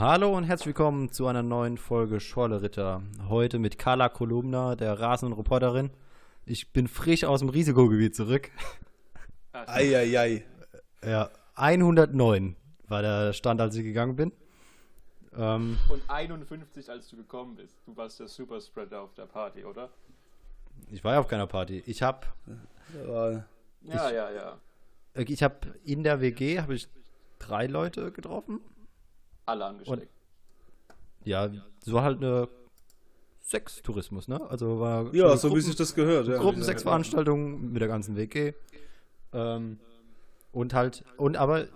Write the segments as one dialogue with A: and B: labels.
A: Hallo und herzlich willkommen zu einer neuen Folge Schorle Ritter. Heute mit Carla Kolumna, der rasenden Reporterin. Ich bin frisch aus dem Risikogebiet zurück.
B: Eieiei.
A: Ja, 109 war der Stand, als ich gegangen bin.
C: Ähm, und 51, als du gekommen bist. Du warst der Superspreader auf der Party, oder?
A: Ich war ja auf keiner Party. Ich habe
C: ja, ja, ja, ja.
A: Ich habe in der WG habe ich drei Leute getroffen.
C: Alle angesteckt.
A: Und, ja, so halt eine Sextourismus, ne? Also war
B: ja, so Gruppen, wie sich das gehört. Ja.
A: Gruppensexveranstaltung mit der ganzen WG. Ähm, und halt und aber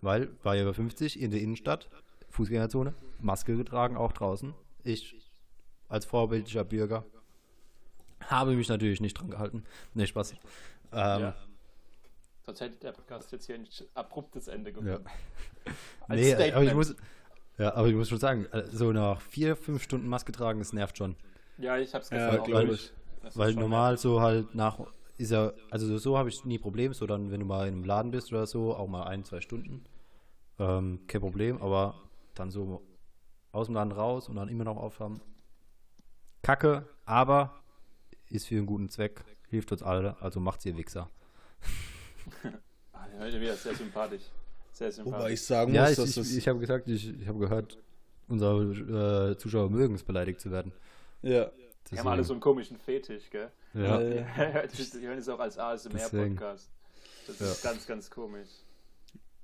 A: weil war ja über 50 in der Innenstadt Fußgängerzone, Maske getragen, auch draußen. Ich als vorbildlicher Bürger habe mich natürlich nicht dran gehalten. Ne, Spaß. Ähm, ja.
C: Sonst hätte der Podcast jetzt hier ein abruptes Ende gefunden.
A: Ja. nee, Statement. aber ich muss, ja, aber ich muss schon sagen, äh, so nach vier, fünf Stunden Maske tragen, das nervt schon.
C: Ja, ich hab's
A: gestern ja, auch glaube ich. Weil normal so halt nach, ist ja, also so, so habe ich nie Problem, so dann, wenn du mal in einem Laden bist oder so, auch mal ein, zwei Stunden, ähm, kein Problem, aber dann so aus dem Laden raus und dann immer noch aufhaben. Kacke, aber ist für einen guten Zweck, hilft uns alle, also macht's ihr Wichser.
C: Heute wieder sehr sympathisch. Sehr sympathisch.
B: Wobei ich sagen
A: ja, muss, ich, dass ich, ich habe gesagt, ich, ich habe gehört, unsere äh, Zuschauer mögen es, beleidigt zu werden.
B: Ja.
C: Die haben alle so einen komischen Fetisch, gell?
A: Ja.
C: Die hören es auch als ASMR-Podcast. Das ja. ist ganz, ganz komisch.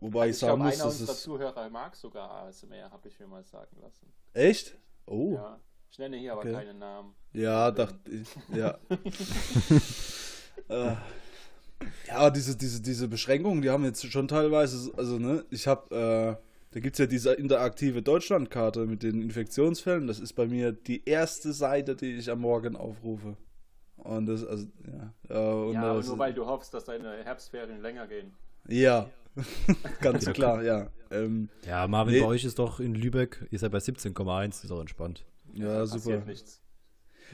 B: Wobei ich, ich sagen glaub, muss,
C: einer unserer Zuhörer mag sogar ASMR, habe ich mir mal sagen lassen.
B: Echt? Oh.
C: Ja. Ich nenne hier aber okay. keinen Namen.
B: Ja, dachte ich. Ja. äh, ja, diese, diese, diese Beschränkungen, die haben jetzt schon teilweise, also ne, ich habe, äh, da gibt es ja diese interaktive Deutschlandkarte mit den Infektionsfällen. Das ist bei mir die erste Seite, die ich am Morgen aufrufe. Und das, also, ja.
C: Äh, und ja, aber nur weil du hoffst, dass deine Herbstferien länger gehen.
B: Ja, ganz klar, ja. Ähm,
A: ja, Marvin, nee. bei euch ist doch in Lübeck, ihr seid bei 17,1, ist auch entspannt.
B: Ja, super. Nichts.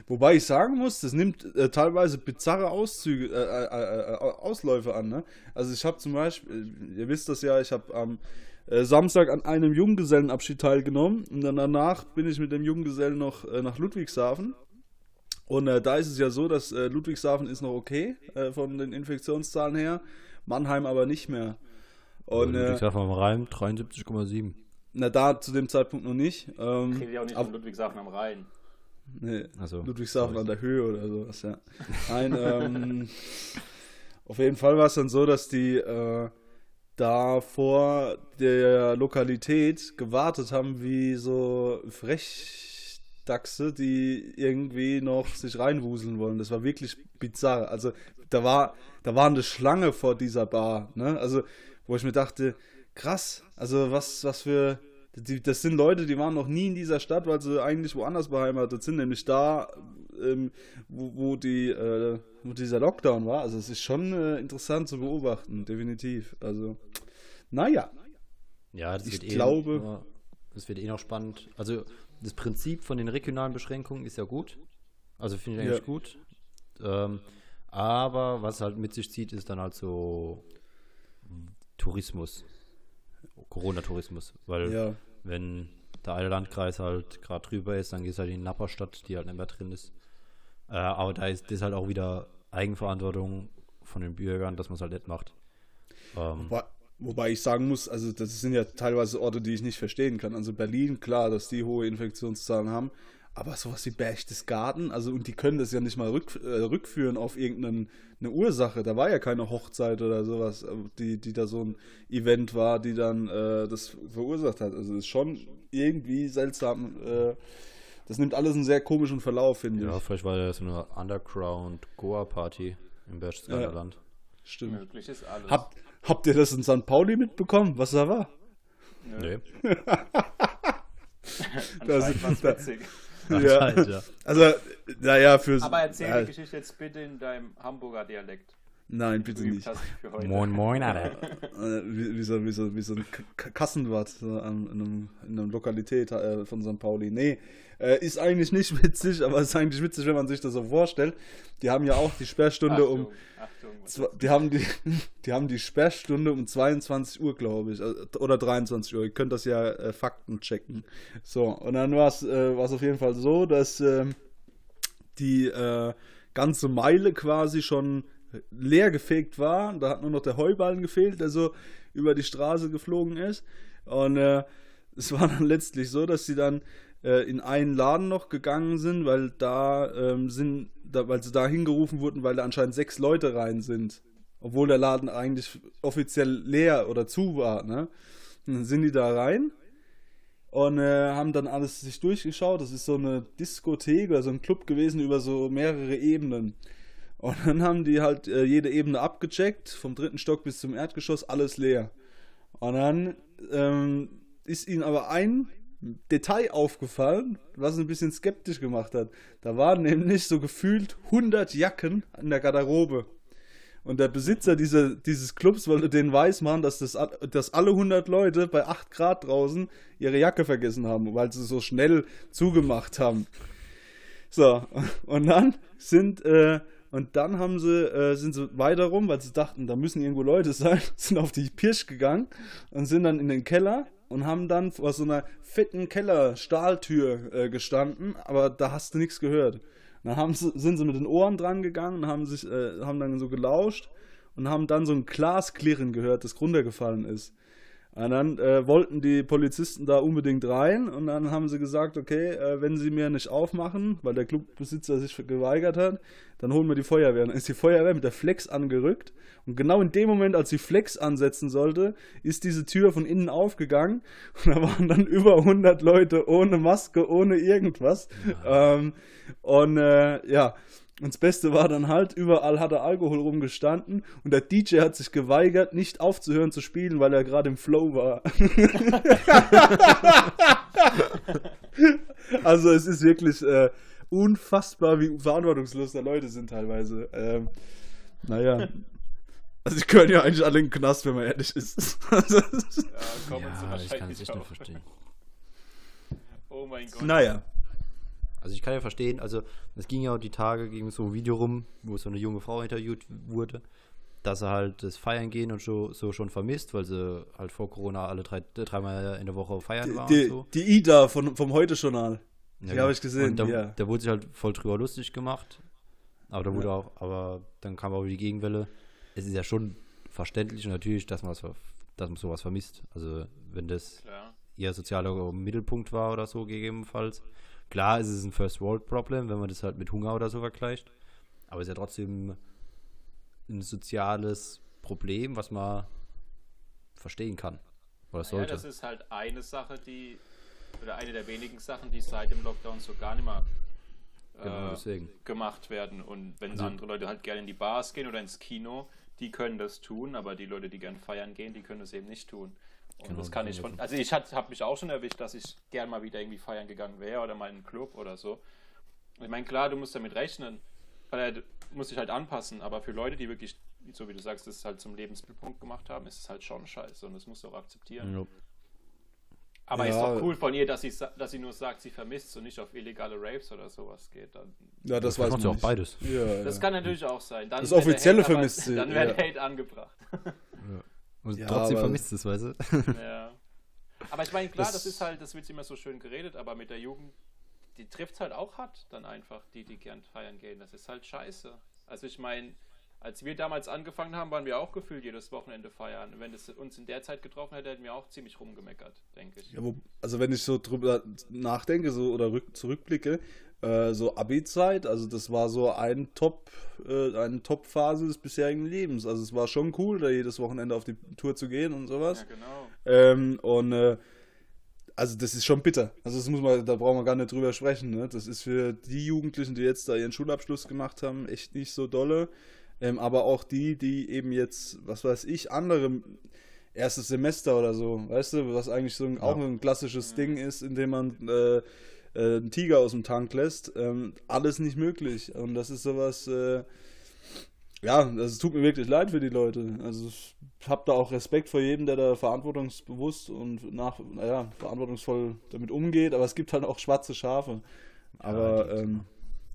B: Wobei ich sagen muss, das nimmt äh, teilweise bizarre Auszüge, äh, äh, äh Ausläufe an. Ne? Also ich habe zum Beispiel, äh, ihr wisst das ja, ich habe am Samstag an einem Junggesellenabschied teilgenommen und dann danach bin ich mit dem Junggesellen noch nach Ludwigshafen. Und da ist es ja so, dass Ludwigshafen ist noch okay von den Infektionszahlen her, Mannheim aber nicht mehr.
A: Und, Ludwigshafen am Rhein 73,7.
B: Na, da zu dem Zeitpunkt noch nicht.
C: Ähm, ich rede ja auch nicht von Ludwigshafen am Rhein.
B: Nee, also, Ludwigshafen an der Höhe oder sowas, ja. Nein, ähm, auf jeden Fall war es dann so, dass die äh, da vor der Lokalität gewartet haben wie so Frechdachse, die irgendwie noch sich reinwuseln wollen. Das war wirklich bizarr. Also da war, da war eine Schlange vor dieser Bar, ne? Also, wo ich mir dachte, krass, also was, was für das sind Leute, die waren noch nie in dieser Stadt, weil sie eigentlich woanders beheimatet sind, nämlich da, ähm, wo, wo, die, äh, wo dieser Lockdown war. Also es ist schon äh, interessant zu beobachten, definitiv. Also, naja.
A: Ja, das
B: ich
A: wird eh
B: glaube,
A: noch, das wird eh noch spannend. Also das Prinzip von den regionalen Beschränkungen ist ja gut. Also finde ich eigentlich ja. gut. Ähm, aber was halt mit sich zieht, ist dann halt so Tourismus. Corona-Tourismus. Weil ja. Wenn der eine Landkreis halt gerade drüber ist, dann geht es halt in die Napperstadt, die halt nicht mehr drin ist. Äh, aber da ist das halt auch wieder Eigenverantwortung von den Bürgern, dass man es halt nicht macht.
B: Ähm, wobei, wobei, ich sagen muss, also das sind ja teilweise Orte, die ich nicht verstehen kann. Also Berlin, klar, dass die hohe Infektionszahlen haben, aber sowas wie Berchtesgaden, also und die können das ja nicht mal rück, äh, rückführen auf irgendeine Ursache. Da war ja keine Hochzeit oder sowas, äh, die, die da so ein Event war, die dann äh, das verursacht hat. Also ist schon irgendwie seltsam. Äh, das nimmt alles einen sehr komischen Verlauf, finde
A: ja,
B: ich. Ja,
A: vielleicht war das eine Underground-Goa-Party im Berchtesgadener ja, Land.
B: Stimmt.
C: Möglich ist alles.
B: Hab, habt ihr das in St. Pauli mitbekommen, was da war?
C: Nee.
B: das ist
C: witzig.
B: Halt, ja. Also, naja, für.
C: Aber erzähl ja. die Geschichte jetzt bitte in deinem Hamburger Dialekt.
B: Nein, bitte nicht.
A: Moin, moin, Alter.
B: Äh, wie, wie, so, wie, so, wie so ein Kassenwart so an, in, einem, in einer Lokalität äh, von St. Pauli. Nee, äh, ist eigentlich nicht witzig, aber es ist eigentlich witzig, wenn man sich das so vorstellt. Die haben ja auch die Sperrstunde Achtung, um. Achtung, die, haben die, die haben die Sperrstunde um 22 Uhr, glaube ich. Also, oder 23 Uhr. Ihr könnt das ja äh, Fakten checken. So, und dann war es äh, auf jeden Fall so, dass ähm, die äh, ganze Meile quasi schon leer gefegt war. Da hat nur noch der Heuballen gefehlt, der so über die Straße geflogen ist. Und äh, es war dann letztlich so, dass sie dann äh, in einen Laden noch gegangen sind, weil da ähm, sind, da, weil sie da hingerufen wurden, weil da anscheinend sechs Leute rein sind. Obwohl der Laden eigentlich offiziell leer oder zu war, ne? Und dann sind die da rein und äh, haben dann alles sich durchgeschaut. Das ist so eine Diskothek oder so ein Club gewesen über so mehrere Ebenen. Und dann haben die halt äh, jede Ebene abgecheckt, vom dritten Stock bis zum Erdgeschoss, alles leer. Und dann ähm, ist ihnen aber ein Detail aufgefallen, was ein bisschen skeptisch gemacht hat. Da waren nämlich so gefühlt 100 Jacken in der Garderobe. Und der Besitzer dieser, dieses Clubs wollte denen weiß machen, dass, das, dass alle 100 Leute bei 8 Grad draußen ihre Jacke vergessen haben, weil sie so schnell zugemacht haben. So, und dann sind äh, und dann haben sie, äh, sind sie weiter rum, weil sie dachten, da müssen irgendwo Leute sein, sind auf die Pirsch gegangen und sind dann in den Keller und haben dann vor so einer fetten Keller-Stahltür äh, gestanden, aber da hast du nichts gehört. Dann haben sie, sind sie mit den Ohren dran gegangen und haben, sich, äh, haben dann so gelauscht und haben dann so ein Glasklirren gehört, das runtergefallen ist. Und dann äh, wollten die Polizisten da unbedingt rein und dann haben sie gesagt, okay, äh, wenn sie mir nicht aufmachen, weil der Clubbesitzer sich geweigert hat, dann holen wir die Feuerwehr. Dann ist die Feuerwehr mit der Flex angerückt und genau in dem Moment, als die Flex ansetzen sollte, ist diese Tür von innen aufgegangen und da waren dann über 100 Leute ohne Maske, ohne irgendwas. Ja. Ähm, und äh, ja, und das Beste war dann halt, überall hat er Alkohol rumgestanden und der DJ hat sich geweigert, nicht aufzuhören zu spielen, weil er gerade im Flow war. also es ist wirklich äh, unfassbar, wie verantwortungslos da Leute sind teilweise. Ähm, naja. Also ich gehöre ja eigentlich alle in den Knast, wenn man ehrlich ist. ja,
A: komm, ja, ich kann es nicht nur verstehen.
C: Oh mein Gott.
B: Naja.
A: Also ich kann ja verstehen, also es ging ja die Tage gegen so ein Video rum, wo so eine junge Frau interviewt wurde, dass sie halt das Feiern gehen und so, so schon vermisst, weil sie halt vor Corona alle drei, dreimal in der Woche feiern waren.
B: Die,
A: so.
B: die Ida von, vom Heute-Journal. Ja, die genau. habe ich gesehen.
A: Da,
B: ja.
A: da wurde sich halt voll drüber lustig gemacht. Aber da wurde ja. auch, aber dann kam auch die Gegenwelle. Es ist ja schon verständlich und natürlich, dass man, was, dass man sowas vermisst. Also wenn das ja. ihr sozialer Mittelpunkt war oder so gegebenenfalls, Klar ist es ein First World Problem, wenn man das halt mit Hunger oder so vergleicht. Aber es ist ja trotzdem ein soziales Problem, was man verstehen kann. Oder sollte.
C: Ja, das ist halt eine Sache, die, oder eine der wenigen Sachen, die seit dem Lockdown so gar nicht mehr
A: genau, äh,
C: gemacht werden. Und wenn also, andere Leute halt gerne in die Bars gehen oder ins Kino, die können das tun, aber die Leute, die gerne feiern gehen, die können das eben nicht tun. Und genau, das kann ich von. Also ich habe mich auch schon erwischt, dass ich gern mal wieder irgendwie feiern gegangen wäre oder mal in einen Club oder so. Ich meine, klar, du musst damit rechnen, weil du musst dich halt anpassen, aber für Leute, die wirklich, so wie du sagst, das halt zum Lebensmittelpunkt gemacht haben, ist es halt schon scheiße und das musst du auch akzeptieren. Ja. Aber ja. ist doch cool von ihr, dass sie, dass sie nur sagt, sie vermisst und nicht auf illegale Rapes oder sowas geht. Dann
B: ja, das, das weiß man
A: ja auch beides.
C: Ja, das kann natürlich auch sein.
B: Dann das offizielle vermisst
C: sie. Dann wäre Hate angebracht.
A: Und ja, trotzdem vermisst es, weißt du?
C: Ja. Aber ich meine, klar, das, das, ist halt, das wird immer so schön geredet, aber mit der Jugend, die trifft es halt auch hart, dann einfach, die, die gern feiern gehen. Das ist halt scheiße. Also ich meine, als wir damals angefangen haben, waren wir auch gefühlt jedes Wochenende feiern. wenn es uns in der Zeit getroffen hätte, hätten wir auch ziemlich rumgemeckert, denke ich.
B: Ja, wo, also wenn ich so drüber nachdenke so, oder rück, zurückblicke, äh, so Abi-Zeit, also das war so ein Top, äh, eine Top-Phase des bisherigen Lebens. Also es war schon cool, da jedes Wochenende auf die Tour zu gehen und sowas.
C: Ja, genau.
B: Ähm, und äh, also das ist schon bitter. Also das muss man, da brauchen wir gar nicht drüber sprechen. Ne? Das ist für die Jugendlichen, die jetzt da ihren Schulabschluss gemacht haben, echt nicht so dolle. Ähm, aber auch die, die eben jetzt, was weiß ich, andere erstes Semester oder so, weißt du, was eigentlich so ein, ja. auch ein klassisches ja. Ding ist, in dem man äh, äh, einen Tiger aus dem Tank lässt. Ähm, alles nicht möglich. Und das ist sowas, äh, ja, es tut mir wirklich leid für die Leute. Also ich habe da auch Respekt vor jedem, der da verantwortungsbewusst und nach, naja, verantwortungsvoll damit umgeht, aber es gibt halt auch schwarze Schafe. Aber ja, ähm,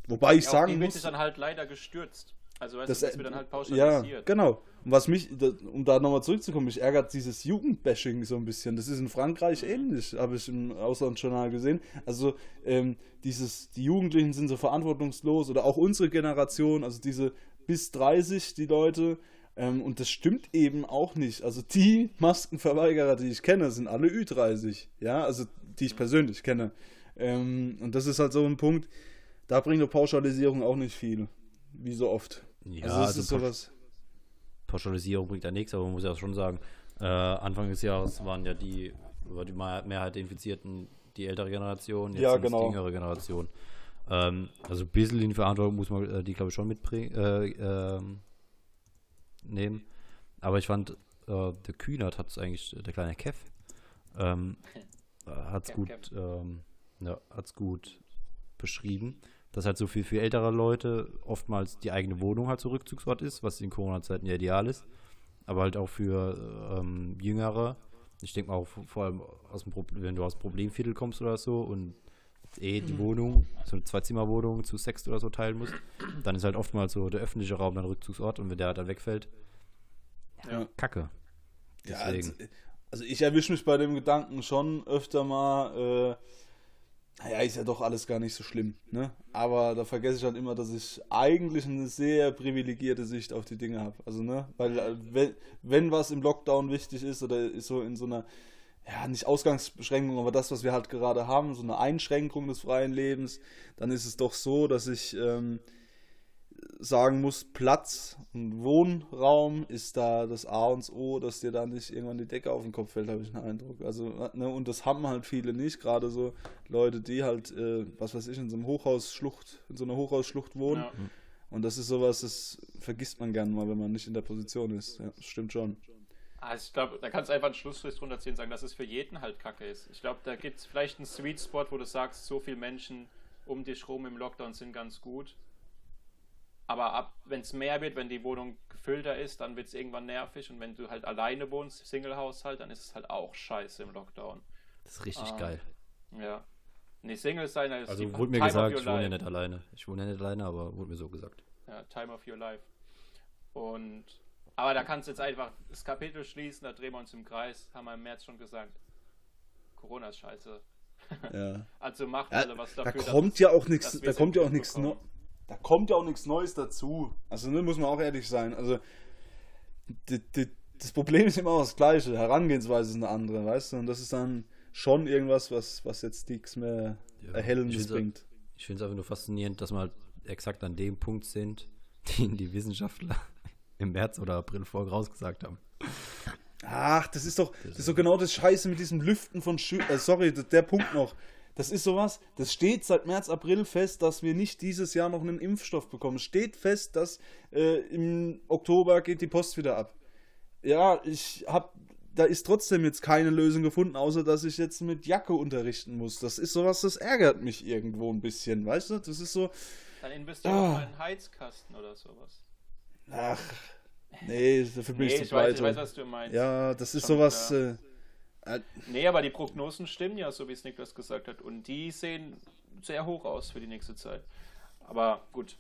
B: wobei ich ja, sagen die muss.
C: Die dann halt leider gestürzt. Also weißt
B: das,
C: du, das wird dann halt pauschalisiert.
B: Ja, genau. Und was mich, um da nochmal zurückzukommen, mich ärgert dieses Jugendbashing so ein bisschen. Das ist in Frankreich ähnlich, habe ich im Auslandsjournal gesehen. Also ähm, dieses, die Jugendlichen sind so verantwortungslos oder auch unsere Generation, also diese bis 30, die Leute. Ähm, und das stimmt eben auch nicht. Also die Maskenverweigerer, die ich kenne, sind alle Ü30. Ja, also die ich persönlich kenne. Ähm, und das ist halt so ein Punkt, da bringt eine Pauschalisierung auch nicht viel. Wie so oft.
A: Ja, also, also sowas. Pauschalisierung bringt ja nichts, aber man muss ja schon sagen, äh, Anfang des Jahres waren ja die, war die Mehrheit der Infizierten die ältere Generation,
B: jetzt ja, genau.
A: die jüngere Generation. Ähm, also ein bisschen in Verantwortung muss man äh, die, glaube ich, schon mitbringen, äh, ähm, nehmen. Aber ich fand, äh, der Kühnert hat es eigentlich, der kleine Kev, ähm, hat es gut, ähm, ja, hat's gut beschrieben dass halt so viel für ältere Leute oftmals die eigene Wohnung halt so Rückzugsort ist, was in Corona-Zeiten ja ideal ist. Aber halt auch für ähm, Jüngere. Ich denke mal auch vor allem aus dem Problem, wenn du aus dem Problemviertel kommst oder so und eh die mhm. Wohnung, so eine Zweizimmerwohnung zu sechs oder so teilen musst, dann ist halt oftmals so der öffentliche Raum dein Rückzugsort und wenn der halt dann wegfällt, ja. Kacke.
B: Deswegen. Ja, also, also ich erwische mich bei dem Gedanken schon öfter mal, äh, naja, ist ja doch alles gar nicht so schlimm. Ne? Aber da vergesse ich halt immer, dass ich eigentlich eine sehr privilegierte Sicht auf die Dinge habe. Also, ne, weil äh, wenn, wenn was im Lockdown wichtig ist oder ist so in so einer, ja, nicht Ausgangsbeschränkung, aber das, was wir halt gerade haben, so eine Einschränkung des freien Lebens, dann ist es doch so, dass ich ähm, sagen muss, Platz und Wohnraum ist da das A und das O, dass dir da nicht irgendwann die Decke auf den Kopf fällt, habe ich den Eindruck. Also, ne, und das haben halt viele nicht, gerade so Leute, die halt, äh, was weiß ich, in so einem Hochhausschlucht, in so einer Hochhausschlucht wohnen. Ja. Und das ist sowas, das vergisst man gerne mal, wenn man nicht in der Position ist. Ja, das stimmt schon.
C: Also ich glaube, da kannst du einfach einen Schlussstrich drunter ziehen und sagen, dass es für jeden halt kacke ist. Ich glaube, da gibt es vielleicht einen Sweet Spot, wo du sagst, so viele Menschen um dich rum im Lockdown sind ganz gut. Aber ab, wenn es mehr wird, wenn die Wohnung gefüllter ist, dann wird es irgendwann nervig. Und wenn du halt alleine wohnst, Single-Haushalt, dann ist es halt auch scheiße im Lockdown.
A: Das ist richtig ähm, geil.
C: Ja. Nee, Single sein,
A: also, also wurde mir Time gesagt, ich wohne ja nicht alleine. Ich wohne ja nicht alleine, aber wurde mir so gesagt.
C: Ja, Time of your life. Und aber da kannst du jetzt einfach das Kapitel schließen, da drehen wir uns im Kreis, haben wir im März schon gesagt. Corona ist scheiße.
B: Ja.
C: also macht alle was dafür.
B: Da kommt ja auch nichts, da kommt ja auch nichts da kommt ja auch nichts Neues dazu. Also ne, muss man auch ehrlich sein. Also die, die, das Problem ist immer das gleiche. Herangehensweise ist eine andere, weißt du? Und das ist dann schon irgendwas, was, was jetzt nichts mehr ja, Erhellendes bringt.
A: Ich finde es einfach nur faszinierend, dass wir halt exakt an dem Punkt sind, den die Wissenschaftler im März oder April vorausgesagt haben.
B: Ach, das ist doch, das ist doch genau das Scheiße mit diesem Lüften von Schü äh, sorry, der Punkt noch. Das ist sowas, das steht seit März, April fest, dass wir nicht dieses Jahr noch einen Impfstoff bekommen. Steht fest, dass äh, im Oktober geht die Post wieder ab. Ja, ich habe, da ist trotzdem jetzt keine Lösung gefunden, außer dass ich jetzt mit Jacke unterrichten muss. Das ist sowas, das ärgert mich irgendwo ein bisschen, weißt du? Das ist so.
C: Dann investiere ah. mal einen Heizkasten oder sowas.
B: Ach, nee, dafür bin
C: nee,
B: ich
C: zu weit. Ich weiß, was du meinst.
B: Ja, das ist Schon sowas. Äh,
C: nee, aber die Prognosen stimmen ja, so wie es Niklas gesagt hat. Und die sehen sehr hoch aus für die nächste Zeit. Aber gut.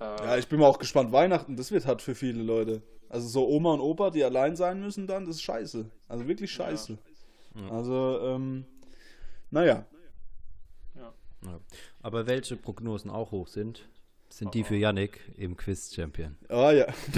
B: Äh, ja, ich bin mal auch gespannt. Weihnachten, das wird hart für viele Leute. Also so Oma und Opa, die allein sein müssen dann, das ist scheiße. Also wirklich scheiße. Ja. Also, ähm, naja.
A: Ja. ja. Aber welche Prognosen auch hoch sind, sind oh. die für Yannick im Quiz-Champion.
B: Ah ja.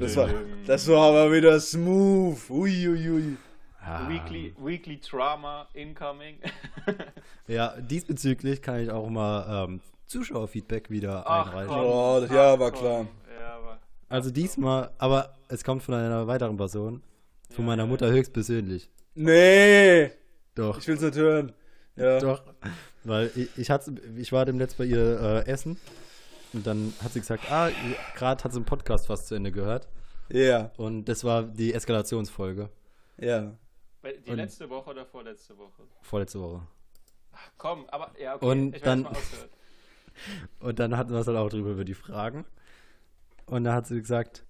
B: das, war, das war aber wieder smooth. Uiuiui. Ui, ui.
C: Ah. Weekly, Weekly Drama incoming.
A: ja, diesbezüglich kann ich auch mal ähm, Zuschauerfeedback wieder Ach, einreichen.
B: Komm, oh, ja, war klar.
A: Ja, aber, also diesmal, aber es kommt von einer weiteren Person. Von ja, meiner Mutter ja. höchstpersönlich.
B: Nee!
A: Doch.
B: Ich will's nicht hören. Ja.
A: Doch. Weil ich, ich, hatte, ich war demnächst bei ihr äh, essen und dann hat sie gesagt, ah, gerade hat sie einen Podcast fast zu Ende gehört.
B: Ja. Yeah.
A: Und das war die Eskalationsfolge.
B: Ja.
C: Die und letzte Woche oder vorletzte Woche?
A: Vorletzte Woche.
C: Ach, komm, aber ja, okay.
A: Und dann, und dann hatten wir es halt auch drüber über die Fragen. Und da hat sie gesagt,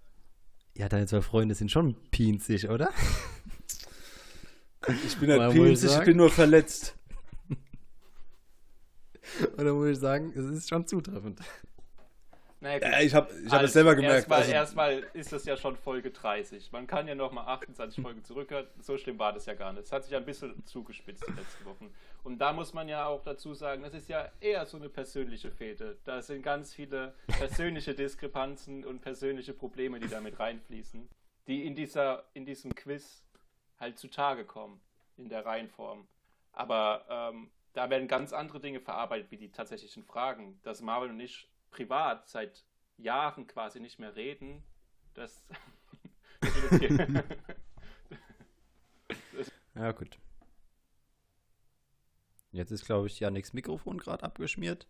A: ja, deine zwei Freunde sind schon pinzig, oder?
B: Ich bin halt pinzig, ich bin nur verletzt.
A: Und dann muss ich sagen, es ist schon zutreffend.
B: Naja, ja, ich habe ich hab es selber gemerkt.
C: Erstmal, also. erstmal ist das ja schon Folge 30. Man kann ja nochmal 28 Folgen zurückhören. So schlimm war das ja gar nicht. Es hat sich ein bisschen zugespitzt die letzten Wochen. Und da muss man ja auch dazu sagen, das ist ja eher so eine persönliche Fete. Da sind ganz viele persönliche Diskrepanzen und persönliche Probleme, die damit reinfließen, die in, dieser, in diesem Quiz halt zutage kommen, in der Reihenform. Aber ähm, da werden ganz andere Dinge verarbeitet, wie die tatsächlichen Fragen. Dass Marvel und ich privat seit Jahren quasi nicht mehr reden, das.
A: ja, gut. Jetzt ist, glaube ich, Janiks Mikrofon gerade abgeschmiert.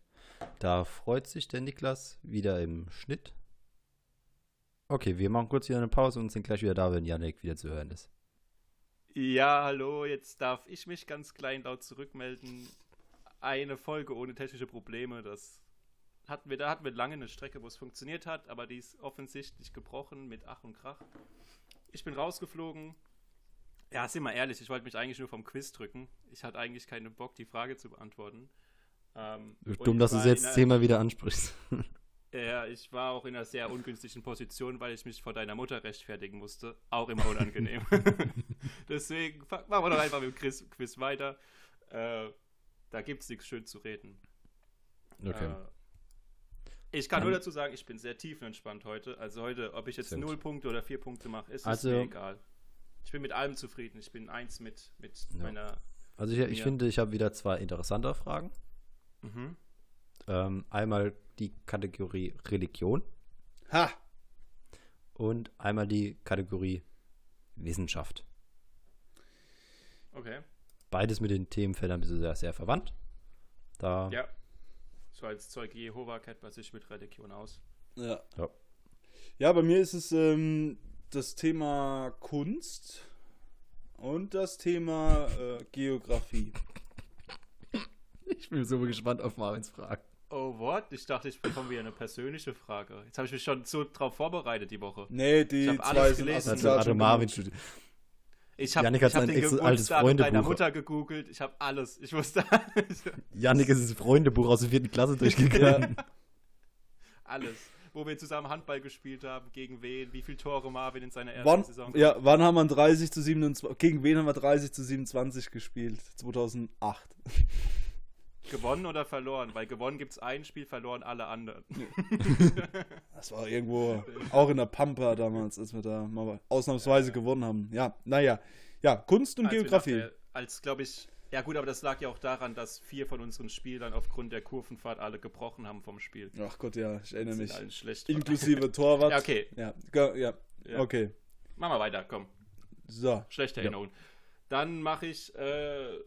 A: Da freut sich der Niklas wieder im Schnitt. Okay, wir machen kurz wieder eine Pause und sind gleich wieder da, wenn Janik wieder zu hören ist.
C: Ja, hallo, jetzt darf ich mich ganz kleinlaut zurückmelden. Eine Folge ohne technische Probleme, das hatten wir, da hatten wir lange eine Strecke, wo es funktioniert hat, aber die ist offensichtlich gebrochen mit Ach und Krach. Ich bin rausgeflogen. Ja, sind wir ehrlich, ich wollte mich eigentlich nur vom Quiz drücken. Ich hatte eigentlich keinen Bock, die Frage zu beantworten.
A: Ähm, Dumm, dass du es jetzt zehnmal wieder ansprichst.
C: Ja, ich war auch in einer sehr ungünstigen Position, weil ich mich vor deiner Mutter rechtfertigen musste. Auch immer unangenehm. Deswegen machen wir doch einfach mit dem Quiz, Quiz weiter. Äh, da gibt es nichts schön zu reden. Okay. Äh, ich kann nur dazu sagen, ich bin sehr tiefenentspannt heute. Also heute, ob ich jetzt null Punkte oder vier Punkte mache, ist also, mir egal. Ich bin mit allem zufrieden. Ich bin eins mit, mit ja. meiner.
A: Also ich, ich finde, ich habe wieder zwei interessante Fragen. Mhm. Ähm, einmal die Kategorie Religion.
B: Ha!
A: Und einmal die Kategorie Wissenschaft.
C: Okay.
A: Beides mit den Themenfeldern bist du sehr, sehr verwandt. Da
C: ja. So als Zeuge Jehova kennt man sich mit Religion aus.
B: Ja. Ja, ja bei mir ist es ähm, das Thema Kunst und das Thema äh, Geografie.
A: Ich bin so gespannt auf Marvins Fragen.
C: Oh, what? Ich dachte, ich bekomme wieder eine persönliche Frage. Jetzt habe ich mich schon so drauf vorbereitet die Woche.
B: Nee, die
C: ich zwei sind gelesen.
A: Also, also Marvin studiert.
C: Ich habe hab den Geburtstag deiner Mutter gegoogelt. Ich habe alles. Ich wusste alles.
A: Janik ist das Freundebuch aus der vierten Klasse durchgegangen.
C: alles. Wo wir zusammen Handball gespielt haben, gegen wen, wie viele Tore Marvin in seiner ersten
B: wann,
C: Saison
B: Ja, wann haben wir 30 zu 27, gegen wen haben wir 30 zu 27 gespielt? 2008.
C: Gewonnen oder verloren? Weil gewonnen gibt es ein Spiel, verloren alle anderen.
B: das war irgendwo auch in der Pampa damals, als wir da mal ausnahmsweise ja, ja. gewonnen haben. Ja, naja. Ja, Kunst und als Geografie.
C: Der, als, glaube ich, ja gut, aber das lag ja auch daran, dass vier von unseren Spielern aufgrund der Kurvenfahrt alle gebrochen haben vom Spiel.
B: Ach Gott, ja, ich erinnere mich.
C: Schlecht
B: Inklusive Torwart.
C: ja, okay.
B: Ja, ja, ja, okay.
C: Machen wir weiter, komm.
B: So.
C: Schlechte Erinnerung. Dann mache ich äh,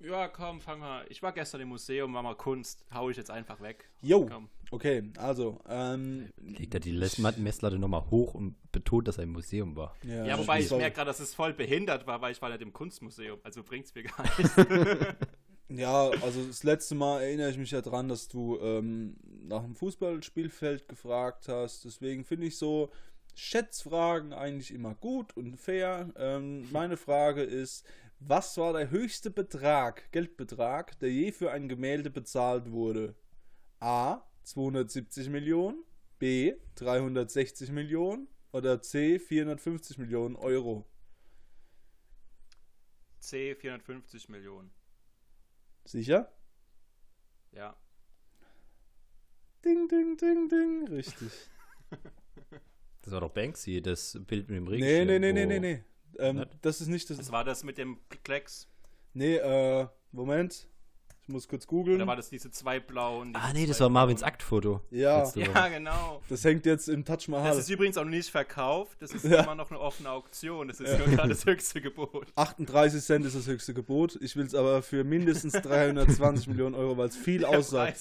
C: ja, komm, fang mal. Ich war gestern im Museum, war mal Kunst. Hau ich jetzt einfach weg.
B: Jo. Okay, also. Ähm,
A: Legt er die Messlatte nochmal hoch und betont, dass er im Museum war.
C: Ja, ja wobei ich merke gerade, dass es voll behindert war, weil ich war nicht im Kunstmuseum. Also bringt es mir gar nichts.
B: ja, also das letzte Mal erinnere ich mich ja dran, dass du ähm, nach dem Fußballspielfeld gefragt hast. Deswegen finde ich so Schätzfragen eigentlich immer gut und fair. Ähm, meine Frage ist, was war der höchste Betrag, Geldbetrag, der je für ein Gemälde bezahlt wurde? A. 270 Millionen, B. 360 Millionen oder C. 450 Millionen Euro?
C: C. 450 Millionen.
B: Sicher?
C: Ja.
B: Ding, ding, ding, ding. Richtig.
A: Das war doch Banksy, das Bild mit dem
B: Regenschirm. Nee, nee, nee, nee, nee, nee. Ähm, das ist nicht das.
C: Was war das mit dem Klecks?
B: Nee, äh, Moment. Ich muss kurz googeln.
C: Oder war das diese zwei blauen?
A: ah, nee, das war Marvins Aktfoto.
B: Ja.
C: Ja, genau.
B: Das hängt jetzt im Taj Mahal.
C: Das ist übrigens auch noch nicht verkauft. Das ist ja. immer noch eine offene Auktion. Das ist ja. gerade das höchste Gebot.
B: 38 Cent ist das höchste Gebot. Ich will es aber für mindestens 320 Millionen Euro, weil es viel aussagt.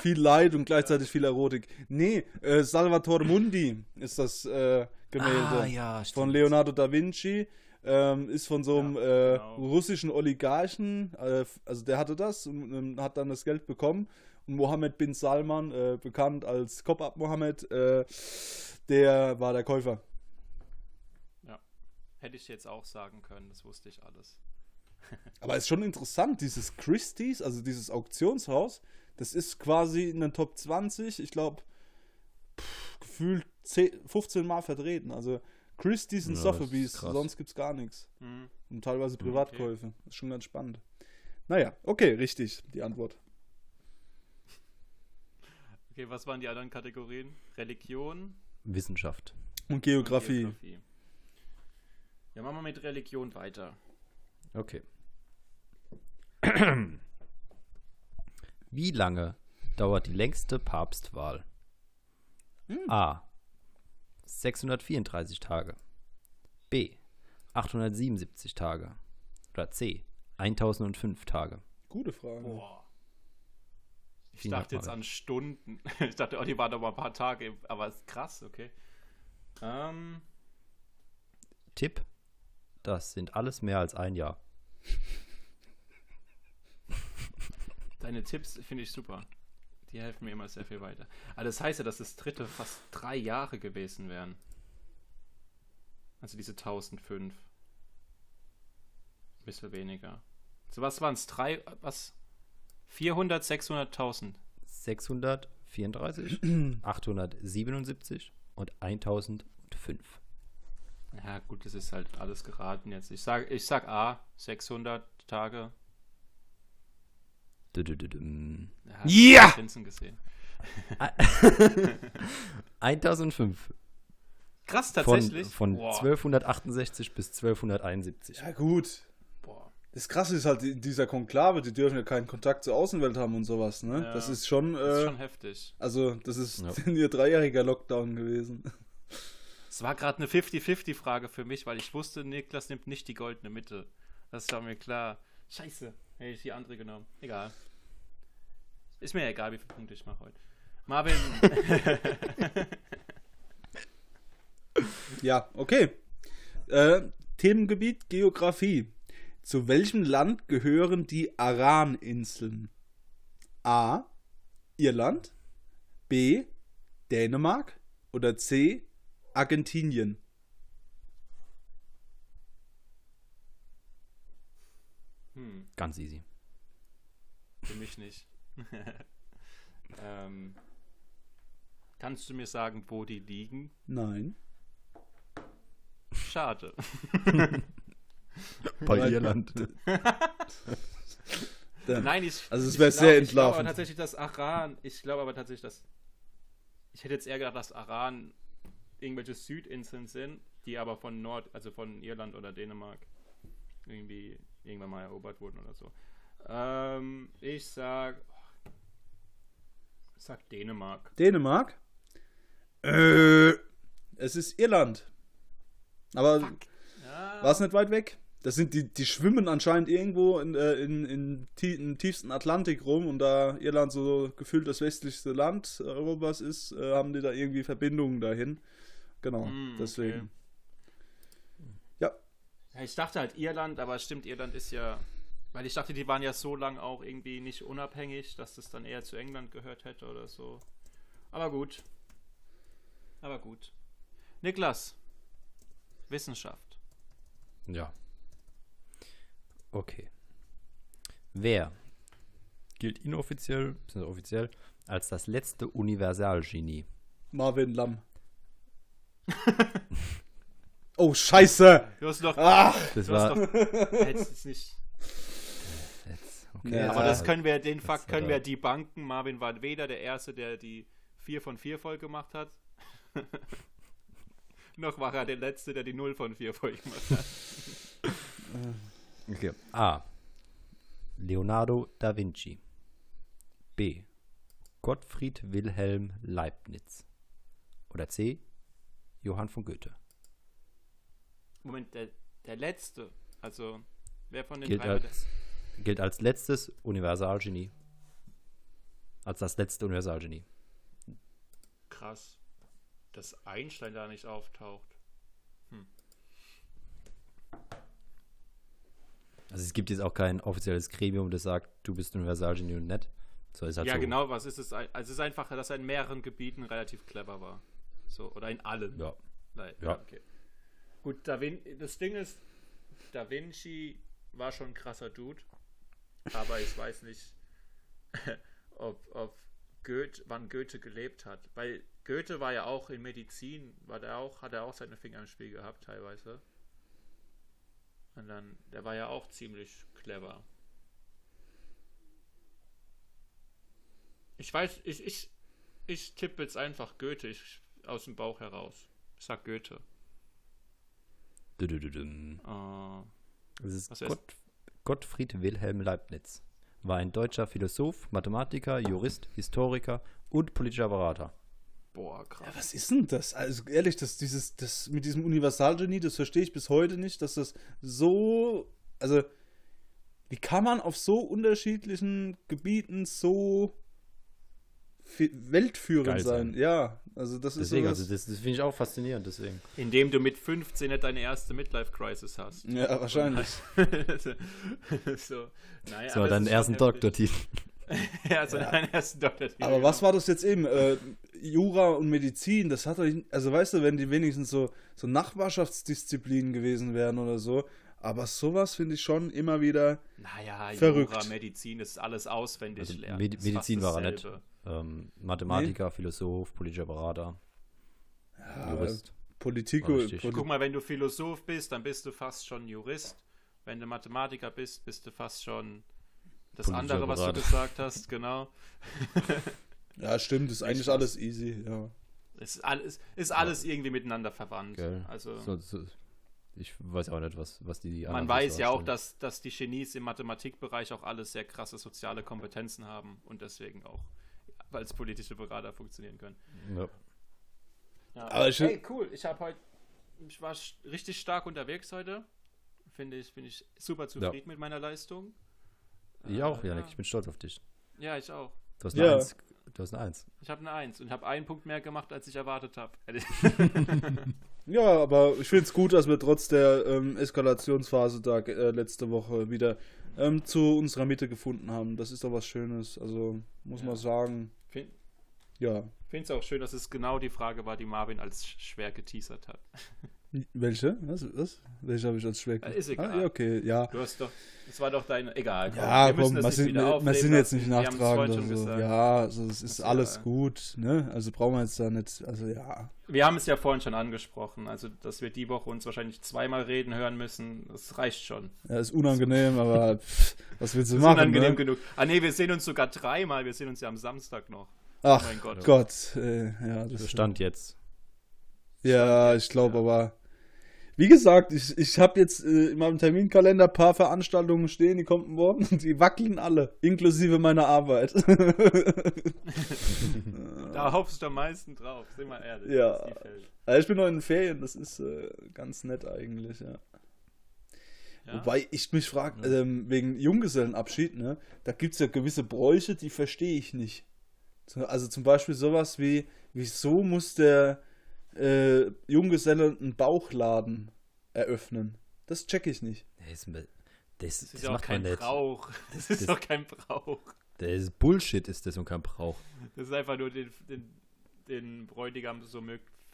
B: viel Leid und gleichzeitig viel Erotik. Nee, äh, Salvatore Mundi ist das äh, Gemälde ah,
A: ja,
B: von Leonardo da Vinci. Ähm, ist von so einem ja, genau. äh, russischen Oligarchen, äh, also der hatte das und, und, hat dann das Geld bekommen Mohammed bin Salman, äh, bekannt als Cop-Up Mohammed, äh, der war der Käufer.
C: Ja, hätte ich jetzt auch sagen können, das wusste ich alles.
B: Aber es ist schon interessant, dieses Christie's, also dieses Auktionshaus, das ist quasi in den Top 20, ich glaube, gefühlt 10, 15 Mal vertreten. Also Christie's und ja, Sotheby's, sonst gibt es gar nichts. Mhm. Und teilweise Privatkäufe. Okay. Das ist schon ganz spannend. Naja, okay, richtig, die Antwort.
C: Okay, was waren die anderen Kategorien? Religion?
A: Wissenschaft.
B: Und Geografie. Und Geografie.
C: Ja, machen wir mit Religion weiter.
A: Okay. Wie lange dauert die längste Papstwahl? Hm. A. 634 Tage. B. 877 Tage. Oder C. 1005 Tage.
B: Gute Frage. Boah.
C: Ich Vielen dachte jetzt an Stunden. Ich dachte, oh, die waren doch mal ein paar Tage, aber ist krass, okay. Ähm.
A: Tipp: Das sind alles mehr als ein Jahr.
C: Deine Tipps finde ich super. Die helfen mir immer sehr viel weiter. Aber das heißt ja, dass das dritte fast drei Jahre gewesen wären. Also diese 1005. Ein bisschen weniger. So was waren es? Drei, was? 400, 600.000?
A: 634, 877 und 1005.
C: Ja, gut, das ist halt alles geraten jetzt. Ich sag, ich sag A, 600 Tage.
B: Ja!
C: gesehen.
A: 1005.
C: Krass, tatsächlich.
A: Von, von 1268 bis 1271.
B: Ja, gut. Boah. Das Krasse ist halt, dieser Konklave, die dürfen ja keinen Kontakt zur Außenwelt haben und sowas, ne? Ja, das ist schon.
C: das ist schon äh, heftig.
B: Also, das ist ja. ihr dreijähriger Lockdown gewesen.
C: Es war gerade eine 50-50-Frage für mich, weil ich wusste, Niklas nimmt nicht die goldene Mitte. Das war mir klar. Scheiße, hätte ich die andere genommen. Egal. Ist mir egal, wie viele Punkte ich mache heute. Marvin.
B: ja, okay. Äh, Themengebiet Geografie. Zu welchem Land gehören die Aran-Inseln? A. Irland. B. Dänemark. Oder C. Argentinien.
A: Hm. Ganz easy.
C: Für mich nicht. ähm, kannst du mir sagen, wo die liegen?
B: Nein.
C: Schade.
A: Bei Irland.
C: Nein, ich.
B: Also es wäre sehr entlarvend. Ich glaube
C: aber tatsächlich, dass Aran. Ich glaube aber tatsächlich, dass. Ich hätte jetzt eher gedacht, dass Aran irgendwelche Südinseln sind, die aber von Nord, also von Irland oder Dänemark irgendwie irgendwann mal erobert wurden oder so. Ähm, ich sag. Ich sag Dänemark.
B: Dänemark? Äh, es ist Irland. Aber ja. war es nicht weit weg? Das sind die, die schwimmen anscheinend irgendwo in, äh, in, in, im tiefsten Atlantik rum und da Irland so gefühlt das westlichste Land Europas ist, äh, haben die da irgendwie Verbindungen dahin. Genau, mm, deswegen.
C: Okay. Ich dachte halt Irland, aber stimmt, Irland ist ja. Weil ich dachte, die waren ja so lange auch irgendwie nicht unabhängig, dass das dann eher zu England gehört hätte oder so. Aber gut. Aber gut. Niklas. Wissenschaft.
A: Ja. Okay. Wer gilt inoffiziell, offiziell, als das letzte Universalgenie?
B: Marvin Lamm. oh, scheiße!
C: Du hast doch.
B: Ach,
A: das war. Doch,
C: hättest nicht. Okay, ja, aber das können wir, den Fakt können wir die Banken. Marvin war weder der Erste, der die 4 von 4 voll gemacht hat, noch war er der Letzte, der die 0 von 4 voll gemacht hat.
A: okay. A. Leonardo da Vinci. B. Gottfried Wilhelm Leibniz. Oder C. Johann von Goethe.
C: Moment, der, der letzte, also wer von den
A: gilt drei als, gilt als letztes Universalgenie. Als das letzte Universalgenie.
C: Krass, dass Einstein da nicht auftaucht. Hm.
A: Also es gibt jetzt auch kein offizielles Gremium, das sagt, du bist Universalgenie und nett.
C: So ist halt ja, so. genau, was ist es? Also es ist einfach, dass er in mehreren Gebieten relativ clever war. So, oder in allen.
A: Ja.
C: Nein, ja. Okay. Gut, da Vin das Ding ist, Da Vinci war schon ein krasser Dude, aber ich weiß nicht, ob, ob Goethe, wann Goethe gelebt hat. Weil Goethe war ja auch in Medizin, war der auch, hat er auch seine Finger im Spiel gehabt teilweise. Und dann, der war ja auch ziemlich clever. Ich weiß, ich, ich, ich tippe jetzt einfach Goethe ich, aus dem Bauch heraus. Ich sag Goethe.
A: Uh, das ist Gott, Gottfried Wilhelm Leibniz. War ein deutscher Philosoph, Mathematiker, Jurist, Historiker und politischer Berater.
B: Boah, krass. Ja, was ist denn das? Also ehrlich, das, dieses, das mit diesem Universalgenie, das verstehe ich bis heute nicht, dass das so. Also, wie kann man auf so unterschiedlichen Gebieten so weltführend sein. sein. Ja, also das
A: ist deswegen, also das, das finde ich auch faszinierend, deswegen.
C: Indem du mit 15 nicht deine erste Midlife-Crisis hast.
B: Ja, wahrscheinlich.
A: so, naja, so deinen ersten Doktortitel.
C: ja, so ja. deinen ersten Doktortitel.
B: Aber was war das jetzt eben? Äh, Jura und Medizin, das hat doch, also weißt du, wenn die wenigstens so, so Nachbarschaftsdisziplinen gewesen wären oder so, aber sowas finde ich schon immer wieder
C: naja,
B: verrückt. Jura,
C: Medizin ist alles auswendig also
A: lernen. Med Medizin war er nicht. Ähm, Mathematiker, nee. Philosoph, politischer Berater,
B: ja, Jurist. Politiko.
C: Polit Guck mal, wenn du Philosoph bist, dann bist du fast schon Jurist. Wenn du Mathematiker bist, bist du fast schon das andere, was du gesagt hast, genau.
B: ja, stimmt, ist eigentlich alles easy, ja.
C: Ist alles, ist alles ja. irgendwie miteinander verwandt. Okay. Also, so, so,
A: ich weiß auch nicht, was, was die.
C: Man weiß ja auch, dass, dass die Genies im Mathematikbereich auch alles sehr krasse soziale Kompetenzen haben und deswegen auch als politische Berater funktionieren können. Ja. ja. Aber ich hey, cool. Ich habe heute, ich war richtig stark unterwegs heute. Finde ich, finde ich super zufrieden ja. mit meiner Leistung.
A: Ich äh, auch, Janik. Ja. Ich bin stolz auf dich.
C: Ja, ich auch.
A: Du hast eine ja. Eins. Du hast eine Eins.
C: Ich habe eine Eins und habe einen Punkt mehr gemacht, als ich erwartet habe.
B: ja, aber ich finde es gut, dass wir trotz der ähm, Eskalationsphase da äh, letzte Woche wieder ähm, zu unserer Mitte gefunden haben. Das ist doch was Schönes. Also muss ja. man sagen.
C: Ja. Ich finde es auch schön, dass es genau die Frage war, die Marvin als schwer geteasert hat.
B: Welche? Was? was? Welche habe ich als schwer
C: geteasert? Ist egal.
B: Ah, okay, ja.
C: Du hast doch, das war doch deine, egal.
B: Komm, ja, wir komm, wir sind, wir sind jetzt nicht nachtragend. Also, ja, also es ist alles ja. gut, ne? Also brauchen wir jetzt da nicht, also ja.
C: Wir haben es ja vorhin schon angesprochen, also dass wir die Woche uns wahrscheinlich zweimal reden hören müssen, das reicht schon.
B: Ja, ist unangenehm, aber pff, was willst du machen? Ist
C: unangenehm
B: ne?
C: genug. Ah nee, wir sehen uns sogar dreimal, wir sehen uns ja am Samstag noch.
B: Ach oh mein Gott. Gott äh, ja,
A: das Stand jetzt.
B: Ja, ich glaube ja. aber wie gesagt, ich, ich habe jetzt äh, in meinem Terminkalender ein paar Veranstaltungen stehen, die kommen morgen und die wackeln alle, inklusive meiner Arbeit.
C: da hoffst du am meisten drauf, sind wir ehrlich.
B: Ja. Also ich bin noch in den Ferien, das ist äh, ganz nett eigentlich, ja. ja. Wobei ich mich frage, ähm, wegen Junggesellenabschied, ne, da gibt es ja gewisse Bräuche, die verstehe ich nicht. Also zum Beispiel sowas wie, wieso muss der äh, Junggeselle einen Bauchladen eröffnen. Das check ich nicht.
A: Das, das, das,
C: ist ja auch kein Brauch. Das ist doch kein Brauch.
A: Das ist Bullshit ist das und kein Brauch.
C: Das ist einfach nur den, den, den Bräutigam so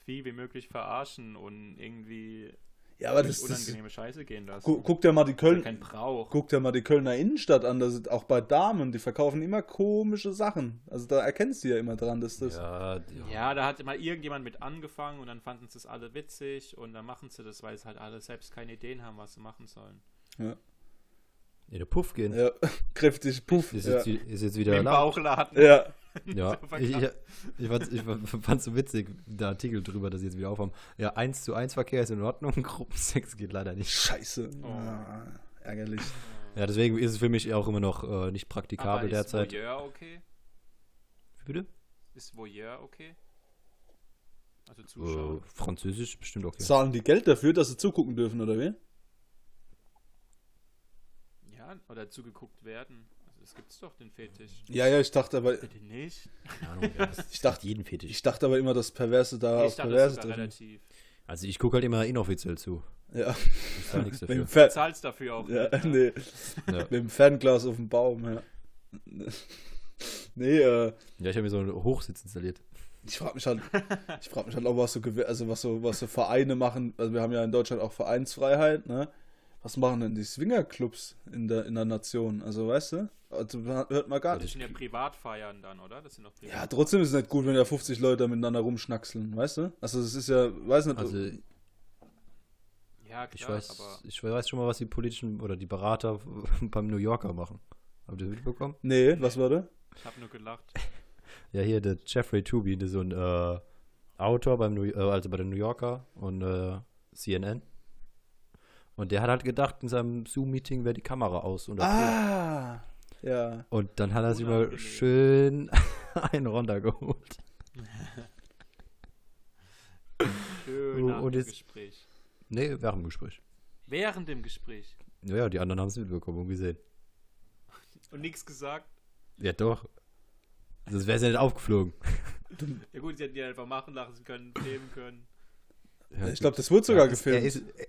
C: viel wie möglich verarschen und irgendwie
B: ja, aber das
C: unangenehme das, Scheiße gehen lassen.
B: Gu guck dir mal die Köln,
C: kein Brauch.
B: Guck dir mal die Kölner Innenstadt an, das ist auch bei Damen, die verkaufen immer komische Sachen. Also da erkennst du ja immer dran, dass das.
C: Ja, ja da hat immer irgendjemand mit angefangen und dann fanden sie es alle witzig und dann machen sie das, weil sie halt alle selbst keine Ideen haben, was sie machen sollen.
B: Ja.
A: Ja, der Puff gehen.
B: Ja, kräftig Puff.
A: Ist,
B: ja.
A: jetzt, ist jetzt wieder Im
C: Bauchladen.
B: Ja.
A: Ja, ich, ich, ich, fand's, ich fand's so witzig, der Artikel drüber, dass sie jetzt wieder aufhaben. Ja, 1 zu 1 Verkehr ist in Ordnung, Gruppensex geht leider nicht.
B: Scheiße. Oh. Ah, ärgerlich.
A: Ja, deswegen ist es für mich auch immer noch äh, nicht praktikabel Aber derzeit.
C: Ist Voyeur okay?
A: Bitte?
C: Ist Voyeur okay?
A: Also Zuschauer. Äh, Französisch bestimmt okay.
B: Zahlen die Geld dafür, dass sie zugucken dürfen, oder wie?
C: Ja, oder zugeguckt werden. Das gibt's doch, den Fetisch.
B: Ja, ja, ich dachte aber.
C: Bitte nicht?
A: Keine Ahnung, ich dachte jeden Fetisch.
B: Ich dachte aber immer, dass Perverse da ich auf Perverse
C: drin. relativ.
A: Also ich gucke halt immer inoffiziell zu.
B: Ja.
A: Ich zahle nichts dafür.
C: Du zahlst dafür auch.
B: Ja, nicht, nee. Ja. Mit dem Fernglas auf dem Baum, ja. nee, äh.
A: Ja, ich habe mir so einen Hochsitz installiert.
B: Ich frage mich halt, ich frage mich halt auch, was so, also was so, was so Vereine machen. Also wir haben ja in Deutschland auch Vereinsfreiheit, ne? Was machen denn die Swingerclubs in der, in der Nation? Also, weißt du? Also, hört man gar nicht.
C: Das sind ja Privatfeiern dann, oder? Das sind
B: doch Privat Ja, trotzdem ist es nicht gut, wenn ja 50 Leute miteinander rumschnackseln, weißt du? Also, es ist ja, weiß nicht.
A: Also, ja, klar, ich weiß, ich weiß schon mal, was die politischen oder die Berater beim New Yorker machen. Habt ihr das mitbekommen?
B: Nee, nee. was war das?
C: Ich habe nur gelacht.
A: ja, hier der Jeffrey Tubey, der so ein äh, Autor beim New, äh, also bei den New Yorker und äh, CNN. Und der hat halt gedacht, in seinem Zoom-Meeting wäre die Kamera aus. Und
B: ah, ja.
A: Und dann hat er sich mal schön einen runtergeholt.
C: schön nach dem Gespräch.
A: Nee, während dem Gespräch.
C: Während dem Gespräch?
A: Naja, die anderen haben es mitbekommen und gesehen.
C: Und nichts gesagt?
A: Ja, doch. Sonst wäre es ja nicht aufgeflogen.
C: ja gut, sie hätten die einfach machen lassen können, filmen können.
B: Ja, ich glaube, das wurde sogar ja, gefilmt.
A: Ist,
C: ja,